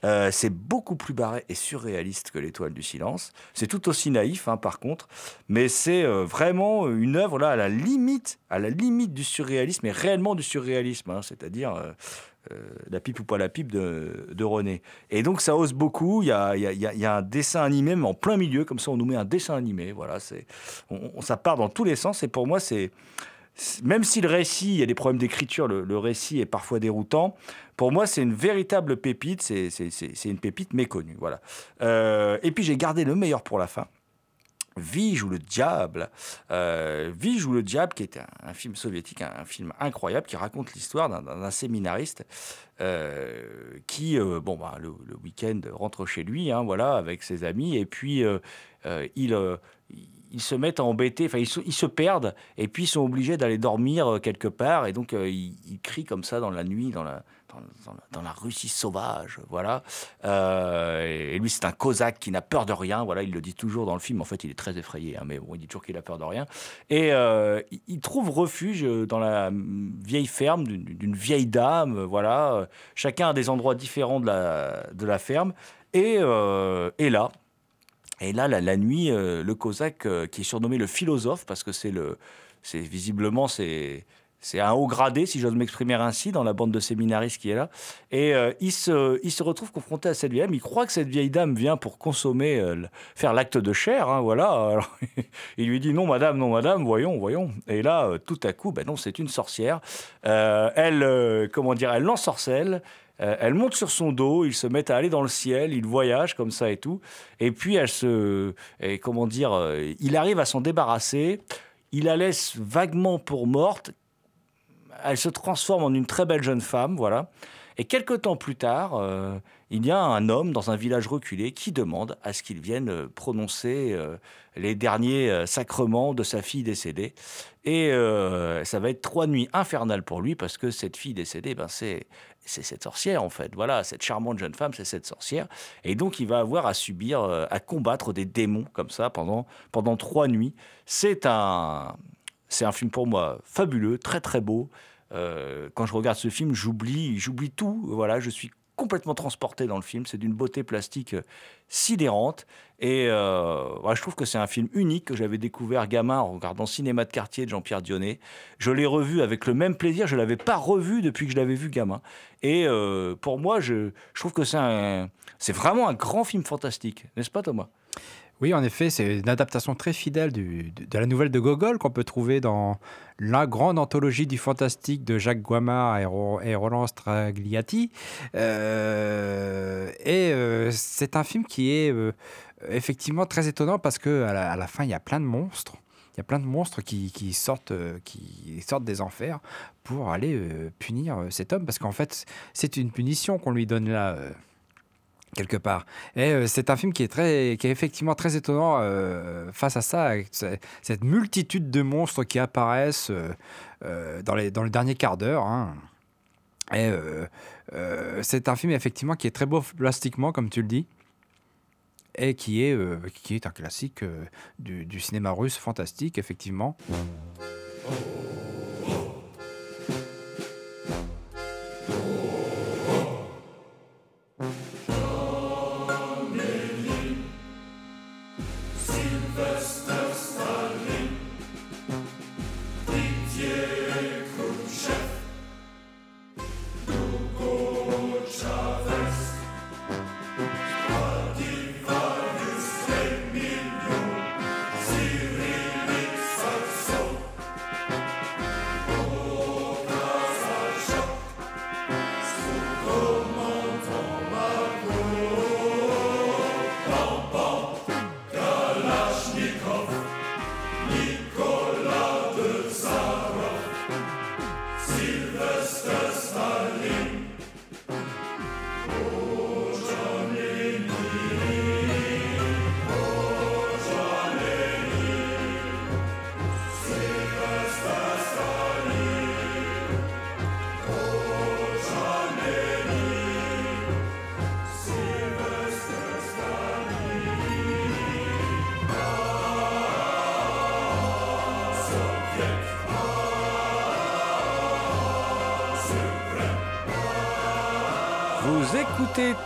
Euh, c'est beaucoup plus barré et surréaliste que l'Étoile du Silence. C'est tout aussi naïf, hein, par contre, mais c'est euh, vraiment une œuvre là à la limite, à la limite du surréalisme et réellement du surréalisme, hein, c'est-à-dire euh, la pipe ou pas la pipe de, de René. Et donc ça ose beaucoup. Il y a, y a- y a- un dessin animé, mais en plein milieu, comme ça on nous met un dessin animé. Voilà, c'est, on, ça part dans tous les sens. Et pour moi, c'est même si le récit, il y a des problèmes d'écriture, le, récit est parfois déroutant. Pour moi, c'est une véritable pépite. C'est une pépite méconnue. Voilà. Euh, et puis j'ai gardé le meilleur pour la fin. Vige ou le diable. Euh, Vige ou le diable, qui est un, film soviétique, un, film incroyable, qui raconte l'histoire d'un- séminariste euh, qui, euh, bon, bah, le, week-end, rentre chez lui, hein, voilà, avec ses amis, et puis il, ils se mettent à embêter, enfin, ils, se- perdent, et puis ils sont obligés d'aller dormir quelque part, et donc ils, ils crient comme ça dans la nuit, dans la, dans, la, Russie sauvage, voilà. Euh, et, lui, c'est un cosaque qui n'a peur de rien, voilà, il le dit toujours dans le film, en fait, il est très effrayé, hein, mais bon, il dit toujours qu'il a peur de rien. Et euh, il- trouve refuge euh, dans la mm, vieille ferme d'une vieille dame, voilà. Chacun a des endroits différents de la, ferme. Et, là, et là, la, la nuit, le Cosaque, qui est surnommé le philosophe, parce que c'est le, c'est visiblement c'est c'est un haut gradé, si j'ose m'exprimer ainsi, dans la bande de séminaristes qui est là. Et euh, il, se, il se retrouve confronté à cette vieille dame. Il croit que cette vieille dame vient pour consommer, euh, faire l'acte de chair. hein, voilà. Il lui dit non, madame, non, madame, voyons, voyons. Et là, euh, tout à coup, ben non, c'est une sorcière. Elle, comment dire, elle l'ensorcelle. Elle monte sur son dos, ils se mettent à aller dans le ciel, ils voyagent comme ça et tout. Et puis elle se, comment dire, il arrive à s'en débarrasser. Il la laisse vaguement pour morte. Elle se transforme en une très belle jeune femme, voilà. Et quelque temps plus tard, euh, il y a un homme dans un village reculé qui demande à ce qu'il vienne euh, prononcer euh, les derniers sacrements de sa fille décédée. Et ça va être trois nuits infernales pour lui parce que cette fille décédée, ben c'est c'est cette sorcière en fait. Voilà, cette charmante jeune femme, c'est cette sorcière. Et donc il va avoir à subir, à combattre des démons comme ça pendant pendant trois nuits. C'est un c'est un film pour moi fabuleux, très très beau. Euh, quand je regarde ce film, j'oublie, j'oublie tout. Voilà, je suis complètement transporté dans le film. C'est d'une beauté plastique euh, sidérante. Et euh, je trouve que c'est un film unique que j'avais découvert gamin en regardant Cinéma de quartier de Jean-Pierre Dionnet. Je l'ai revu avec le même plaisir. Je ne l'avais pas revu depuis que je l'avais vu gamin. Et pour moi, je, trouve que c'est vraiment un grand film fantastique, n'est-ce pas Thomas? Oui, en effet, c'est une adaptation très fidèle de, la nouvelle de Gogol qu'on peut trouver dans la grande anthologie du fantastique de Jacques Guamard et, Ro- et Roland Stragliati. Euh, et euh, c'est un film qui est euh, effectivement très étonnant parce que à la, fin, il y a plein de monstres. Il y a plein de monstres qui, sortent, qui sortent des enfers pour aller punir cet homme parce qu'en fait, c'est une punition qu'on lui donne là. Quelque part. Et euh, c'est un film qui est, très, qui est effectivement très étonnant euh, face à ça, cette multitude de monstres qui apparaissent euh, dans, les, dans le dernier quart d'heure. hein. Et c'est un film effectivement qui est très beau plastiquement, comme tu le dis, et qui est, qui est un classique du, cinéma russe fantastique, effectivement.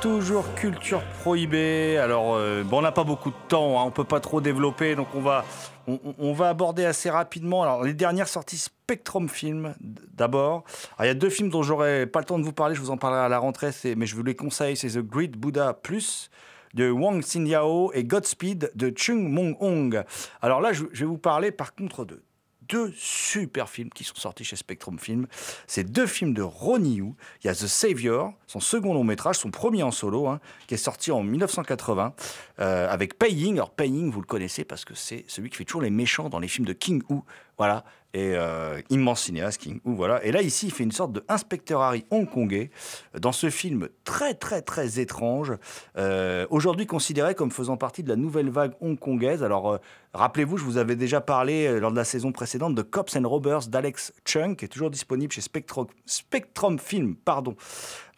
Toujours Culture Prohibée. Alors, euh, bon, on n'a pas beaucoup de temps, hein, on peut pas trop développer, donc on va, on, va aborder assez rapidement. Alors, les dernières sorties Spectrum Film, d'abord. Il y a deux films dont j'aurais pas le temps de vous parler, je vous en parlerai à la rentrée, mais je vous les conseille. C'est The Great Buddha Plus de Wang Xinyao et Godspeed de Chung Mong Hong. Alors là, je, je vais vous parler par contre de deux super films qui sont sortis chez Spectrum Film. C'est deux films de Ronnie Yu. Il y a The Savior, son second long métrage, son premier en solo, hein, qui est sorti en 1980, euh, avec Paying. Alors Paying, vous le connaissez parce que c'est celui qui fait toujours les méchants dans les films de King Hu. Voilà. Et euh, immense cinéaste, King voilà. Et là, ici, il fait une sorte de inspecteur Harry hongkongais dans ce film très, très, très étrange, euh, aujourd'hui considéré comme faisant partie de la nouvelle vague hongkongaise. Alors, euh, rappelez-vous, je vous avais déjà parlé euh, lors de la saison précédente de Cops and Robbers d'Alex Chung, qui est toujours disponible chez Spectrum Film. Pardon.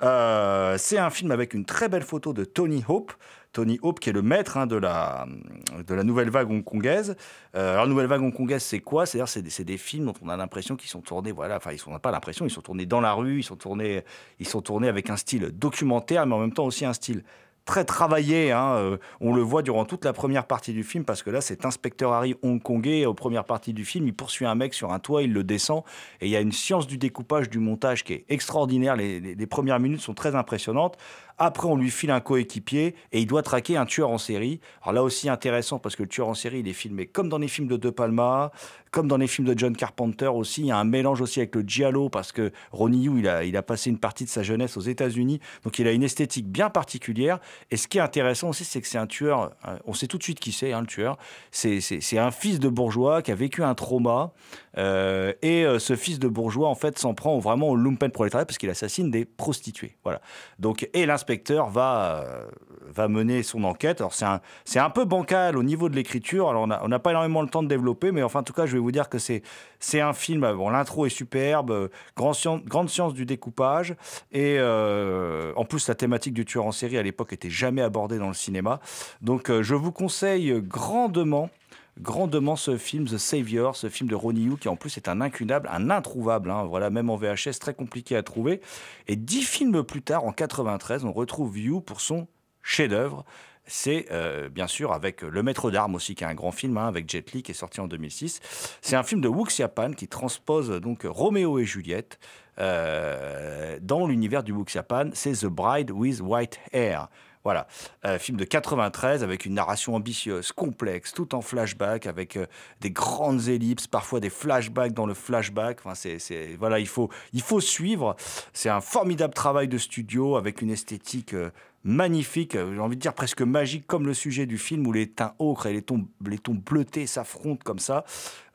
Euh, c'est un film avec une très belle photo de Tony Hope. Tony Hope, qui est le maître hein, de, la, de la nouvelle vague hongkongaise. Euh, alors, nouvelle vague hongkongaise, c'est quoi? C'est-à-dire, c'est des, des films dont on a l'impression qu'ils sont tournés, voilà, enfin, ils sont- on n'a pas l'impression, ils sont tournés dans la rue, ils sont tournés, ils sont tournés avec un style documentaire, mais en même temps aussi un style très travaillé. hein, euh, on le voit durant toute la première partie du film parce que là, c'est inspecteur Harry hongkongais. Aux premières parties du film, il poursuit un mec sur un toit, il le descend. Et il y a une science du découpage, du montage qui est extraordinaire. Les- les premières minutes sont très impressionnantes. Après, on lui file un coéquipier et il doit traquer un tueur en série. Alors là aussi intéressant parce que le tueur en série, il est filmé comme dans les films de De Palma, comme dans les films de John Carpenter aussi. Il y a un mélange aussi avec le giallo parce que Ronnie Yu, il a, il a passé une partie de sa jeunesse aux États-Unis. Donc il a une esthétique bien particulière. Et ce qui est intéressant aussi, c'est que c'est un tueur. euh, On sait tout de suite qui c'est, hein, le tueur. C'est- un fils de bourgeois qui a vécu un trauma. euh, et euh, ce fils de bourgeois, en fait, s'en prend vraiment au lumpen prolétariat parce qu'il assassine des prostituées. Voilà. Donc, et va, euh, va mener son enquête. Alors, c'est un, c'est un peu bancal au niveau de l'écriture. Alors, on n'a pas énormément le temps de développer, mais enfin, en tout cas, je vais vous dire que c'est c'est un film. Bon, l'intro est superbe, euh, grande science du découpage. Et euh, en plus, la thématique du tueur en série à l'époque était jamais abordée dans le cinéma. Donc, euh, je vous conseille grandement grandement ce film The Savior, ce film de Ronnie Yu qui en plus est un incunable, un introuvable. hein. voilà, même en VHS, très compliqué à trouver. Et dix films plus tard, en 93, on retrouve Yu pour son chef-d'œuvre. C'est euh, bien sûr avec Le Maître d'Armes aussi, qui est un grand film hein, avec Jet Li, qui est sorti en 2006. C'est un film de Wuxiapan qui transpose donc Roméo et Juliette euh, dans l'univers du Wuxiapan. C'est The Bride with White Hair. Voilà, Euh, film de 93 avec une narration ambitieuse, complexe, tout en flashback, avec euh, des grandes ellipses, parfois des flashbacks dans le flashback. Enfin, c'est, voilà, il faut, il faut suivre. C'est un formidable travail de studio avec une esthétique euh, magnifique, euh, j'ai envie de dire presque magique, comme le sujet du film où les teints ocre et les tons, bleutés s'affrontent comme ça.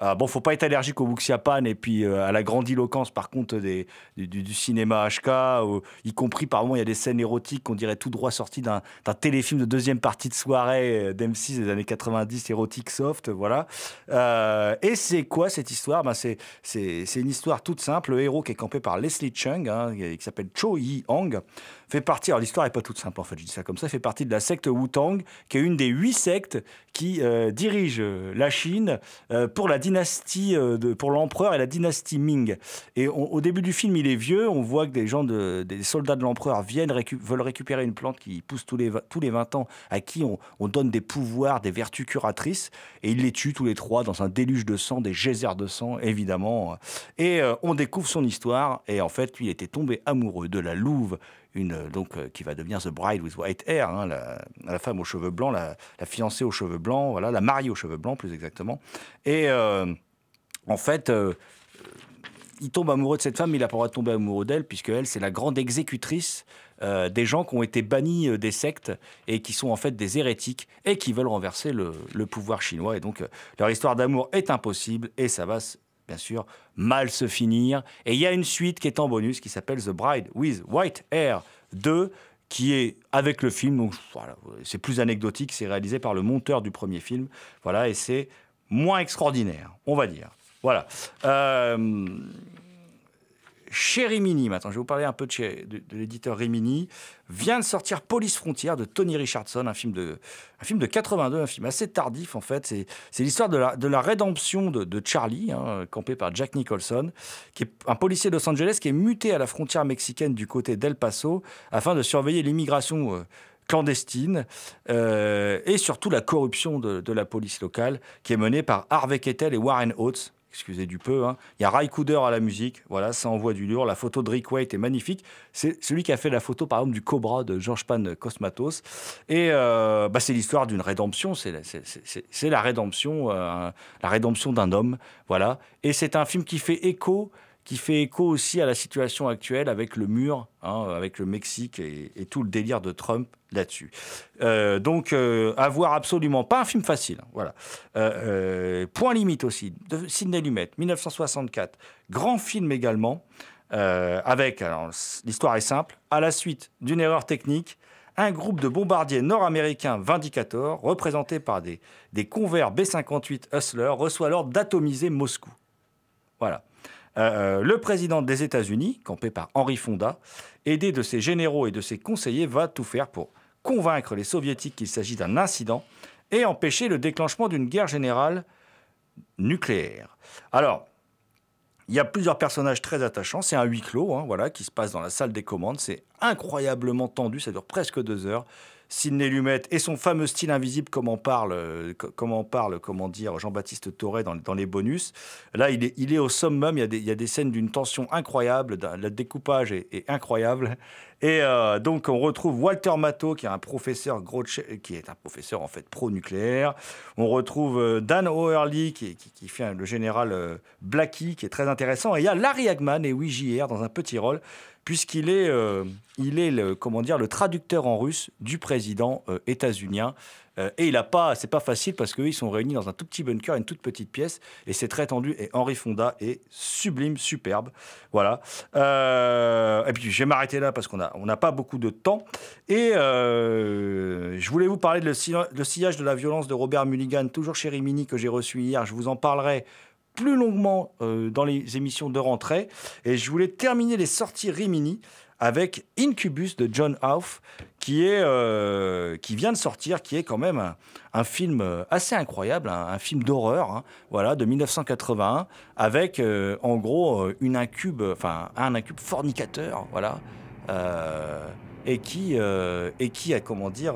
Euh, bon, faut pas être allergique au Wuxiapan et puis euh, à la grandiloquence, par contre, du, cinéma HK, où- y compris par moments, il y a des scènes érotiques qu'on dirait tout droit sorties d'un téléfilm de deuxième partie de soirée euh, d'M6 des années 90, érotique soft, voilà. Euh, et c'est quoi cette histoire? Ben, c'est, une histoire toute simple. Le héros qui est campé par Leslie Chung, hein, qui s'appelle Cho Yi-Hang, fait partie, alors l'histoire n'est pas toute simple en fait, je dis ça comme ça, fait partie de la secte Wu-Tang, qui est une des huit sectes qui euh, dirige euh, la Chine euh, pour la dynastie, euh, de, pour l'empereur et la dynastie Ming. Et au début du film, il est vieux, on voit que des gens, de, des soldats de l'empereur viennent, récu- veulent récupérer une plante qui pousse tous les, tous les 20 ans, à qui on, on donne des pouvoirs, des vertus curatrices, et il les tue tous les trois dans un déluge de sang, des geysers de sang, évidemment. Et on découvre son histoire, et en fait, il était tombé amoureux de la louve, une, euh, donc, euh, qui va devenir The Bride with White Hair, hein, la, femme aux cheveux blancs, la, fiancée aux cheveux blancs, voilà, la mariée aux cheveux blancs, plus exactement. Et euh, en fait, il tombe amoureux de cette femme, mais il de tomber amoureux d'elle, puisque elle, c'est la grande exécutrice des gens qui ont été bannis des sectes et qui sont en fait des hérétiques et qui veulent renverser le, pouvoir chinois. Et donc, leur histoire d'amour est impossible et ça va, bien sûr, mal se finir. Et il y a une suite qui est en bonus qui s'appelle The Bride with White Hair 2 qui est avec le film. Donc, voilà, c'est plus anecdotique, c'est réalisé par le monteur du premier film. Voilà, et c'est moins extraordinaire, on va dire. Voilà. Euh, chez Rimini, maintenant je vais vous parler un peu de, l'éditeur Rimini, vient de sortir Police Frontière de Tony Richardson, un film de, un film de 82, un film assez tardif en fait. C'est, l'histoire de la, de la rédemption de, de Charlie, hein, campé par Jack Nicholson, qui est un policier de Los Angeles qui est muté à la frontière mexicaine du côté d'El Paso afin de surveiller l'immigration. euh, clandestine euh, et surtout la corruption de, de la police locale qui est menée par Harvey Kettel et Warren Oates. Excusez du peu. hein. Il y a Ray Cooder à la musique. Voilà, ça envoie du lourd. La photo de Rick Waite est magnifique. C'est celui qui a fait la photo, par exemple, du Cobra de George Pan Cosmatos. Et euh, bah, c'est l'histoire d'une rédemption. C'est la, rédemption, euh, la rédemption d'un homme. Voilà. Et c'est un film qui fait écho qui fait écho aussi à la situation actuelle avec le mur, hein, avec le Mexique et, tout le délire de Trump là-dessus. Euh, donc, euh, à voir absolument pas un film facile. hein, Voilà. Euh, euh, point limite aussi de Sidney Lumet, 1964, grand film également. avec, alors, l'histoire est simple, à la suite d'une erreur technique, un groupe de bombardiers nord-américains Vindicator, représenté par des, des convers B-58 Hustler, reçoit l'ordre d'atomiser Moscou. Voilà. Euh, le président des États-Unis, campé par Henry Fonda, aidé de ses généraux et de ses conseillers, va tout faire pour convaincre les soviétiques qu'il s'agit d'un incident et empêcher le déclenchement d'une guerre générale nucléaire. Alors, il y a plusieurs personnages très attachants. C'est un huis clos, hein, voilà, qui se passe dans la salle des commandes. C'est incroyablement tendu, ça dure presque deux heures. Sidney Lumet et son fameux style invisible, comme en parle, euh, co- comme parle comment dire, Jean-Baptiste Torret dans, les bonus. Là, il est, au summum. Il y a des, il y a des scènes d'une tension incroyable. Le découpage est incroyable. Et euh, donc, on retrouve Walter Matthau, qui est un professeur qui est un professeur en fait pro-nucléaire. On retrouve euh, Dan O'Hurley, qui, fait le général euh, Blackie, qui est très intéressant. Et il y a Larry Hagman et JR dans un petit rôle, puisqu'il est, il est le, comment dire, le traducteur en russe du président euh, états-unien. Euh, et il a pas, c'est pas facile parce qu'ils sont réunis dans un tout petit bunker, une toute petite pièce, et c'est très tendu. Et Henri Fonda est sublime, superbe. Voilà. Euh, et puis je vais m'arrêter là parce qu'on a, on n'a pas beaucoup de temps. Et euh, je voulais vous parler de le, si- le sillage de la violence de Robert Mulligan, toujours chez Rimini, que j'ai reçu hier. Je vous en parlerai plus longuement dans les émissions de rentrée. Et je voulais terminer les sorties Rimini avec Incubus de John Hough, qui, est, euh, qui vient de sortir, qui est quand même un, film euh, assez incroyable, un, un film d'horreur, hein, voilà, de 1981, avec euh, en gros une incube, enfin un incube fornicateur, voilà, et qui et qui comment dire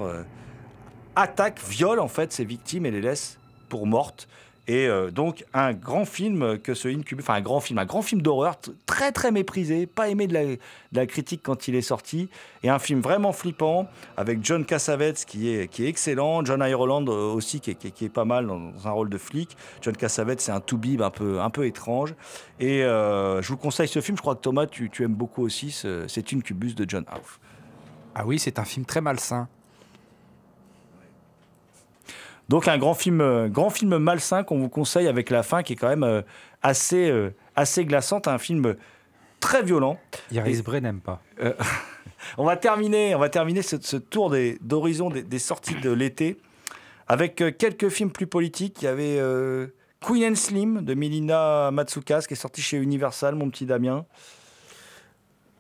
attaque, viole en fait ses victimes et les laisse pour mortes. Et euh, donc un grand film que ce Incubus, enfin un grand film, un grand film d'horreur très très méprisé, pas aimé de la, critique quand il est sorti, et un film vraiment flippant avec John Cassavetes qui est, qui est excellent, John Ireland euh, aussi qui est, qui est- pas mal dans, un rôle de flic. John Cassavetes c'est un toubib un peu, un peu étrange. Et euh, je vous conseille ce film, je crois que Thomas tu, tu aimes beaucoup aussi, ce- c'est Incubus de John Hough. Ah oui, c'est un film très malsain. Donc un grand film, euh, grand film malsain qu'on vous conseille avec la fin qui est quand même euh, assez, euh, assez glaçante, un film très violent. Iris Bray n'aime pas. Euh, on va terminer, on va terminer ce, ce tour des- d'horizon des, des sorties de l'été avec quelques films plus politiques. Il y avait euh, Queen and Slim de Melina Matsoukas qui est sorti chez Universal, mon petit Damien.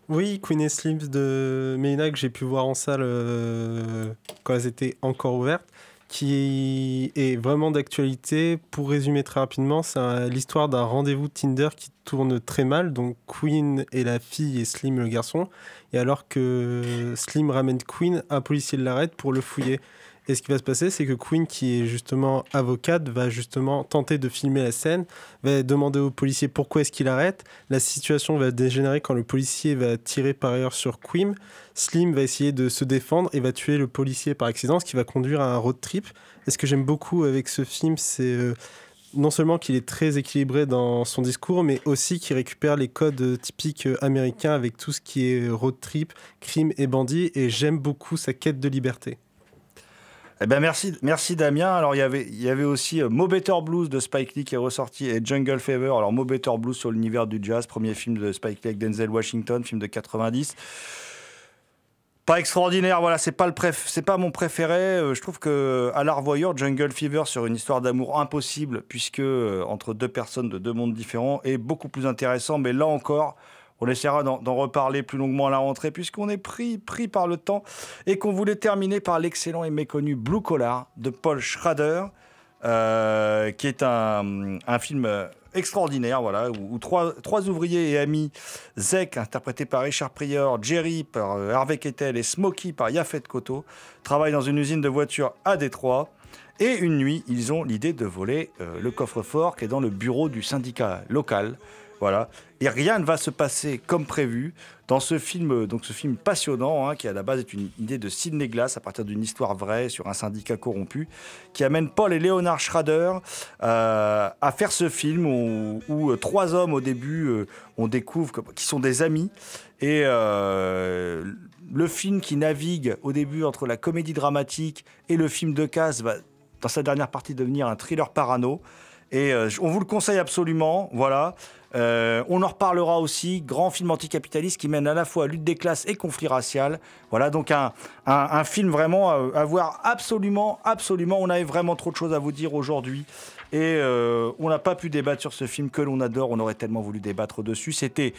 Oui, Queen and Slim de Mélina que j'ai pu voir en salle euh, quand elles étaient encore ouvertes, qui est vraiment d'actualité. Pour résumer très rapidement, c'est l'histoire d'un rendez-vous Tinder qui tourne très mal. Donc Queen est la fille et Slim le garçon. Et alors que Slim ramène Queen, un policier l'arrête pour le fouiller. Et ce qui va se passer, c'est que Queen, qui est justement avocate, va justement tenter de filmer la scène, va demander au policier pourquoi est-ce qu'il arrête. La situation va dégénérer quand le policier va tirer par ailleurs sur Queen. Slim va essayer de se défendre et va tuer le policier par accident, ce qui va conduire à un road trip. Et ce que j'aime beaucoup avec ce film, c'est euh, non seulement qu'il est très équilibré dans son discours, mais aussi qu'il récupère les codes typiques américains avec tout ce qui est road trip, crime et bandit. Et j'aime beaucoup sa quête de liberté. Eh ben merci, Damien. Alors il y avait, aussi euh, Mo Better Blues de Spike Lee qui est ressorti et Jungle Fever. Alors Mo Better Blues sur l'univers du jazz, premier film de Spike Lee avec Denzel Washington, film de 90. Pas extraordinaire, voilà, c'est pas c'est pas mon préféré. Euh, je trouve que à la revoyure, Jungle Fever sur une histoire d'amour impossible, puisque euh, entre deux personnes de deux mondes différents, est beaucoup plus intéressant. Mais là encore, on essaiera d'en reparler plus longuement à la rentrée, puisqu'on est pris, pris par le temps et qu'on voulait terminer par l'excellent et méconnu Blue Collar de Paul Schrader, euh, qui est un, film extraordinaire, voilà, où, trois, ouvriers et amis, Zek, interprété par Richard Pryor, Jerry par euh, Harvey Keitel et Smokey par Yafet Koto, travaillent dans une usine de voitures à Détroit. Et une nuit, ils ont l'idée de voler euh, le coffre-fort qui est dans le bureau du syndicat local. Voilà. Et rien ne va se passer comme prévu dans ce film, donc ce film passionnant, hein, qui à la base est une idée de Sidney Glass à partir d'une histoire vraie sur un syndicat corrompu, qui amène Paul et Leonard Schrader euh, à faire ce film où, euh, trois hommes au début, euh, on découvre qui sont des amis. Et euh, le film qui navigue au début entre la comédie dramatique et le film de casse va, dans sa dernière partie, devenir un thriller parano. Et on vous le conseille absolument. Voilà. Euh, on en reparlera aussi. Grand film anticapitaliste qui mène à la fois à lutte des classes et conflit racial. Voilà donc un, un- film vraiment à, à voir absolument, absolument. On avait vraiment trop de choses à vous dire aujourd'hui. Et euh, on n'a pas pu débattre sur ce film que l'on adore. On aurait tellement voulu débattre dessus. C'était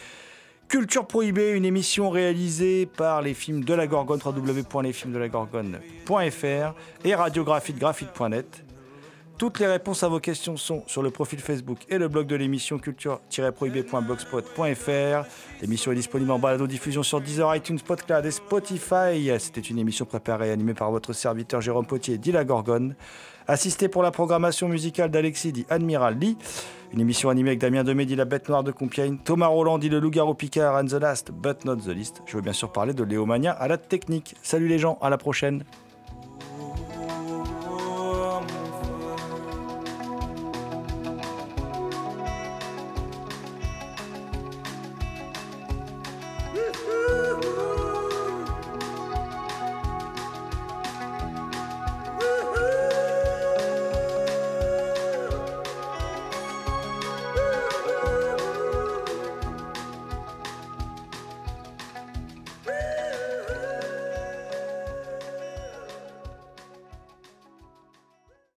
Culture Prohibée, une émission réalisée par les films de la Gorgone, www.lesfilmsdelagorgone.fr et radiographie de graphite.net. Toutes les réponses à vos questions sont sur le profil Facebook et le blog de l'émission culture-prohibé.blogspot.fr. L'émission est disponible en balado-diffusion sur Deezer, iTunes, Podcloud et Spotify. C'était une émission préparée et animée par votre serviteur Jérôme Potier, dit la Gorgone. Assisté pour la programmation musicale d'Alexis, dit Admiral Lee. Une émission animée avec Damien Demé, dit la bête noire de Compiègne. Thomas Roland, dit le loup-garou Picard and the last but not the least. Je veux bien sûr parler de Léomania à la technique. Salut les gens, à la prochaine.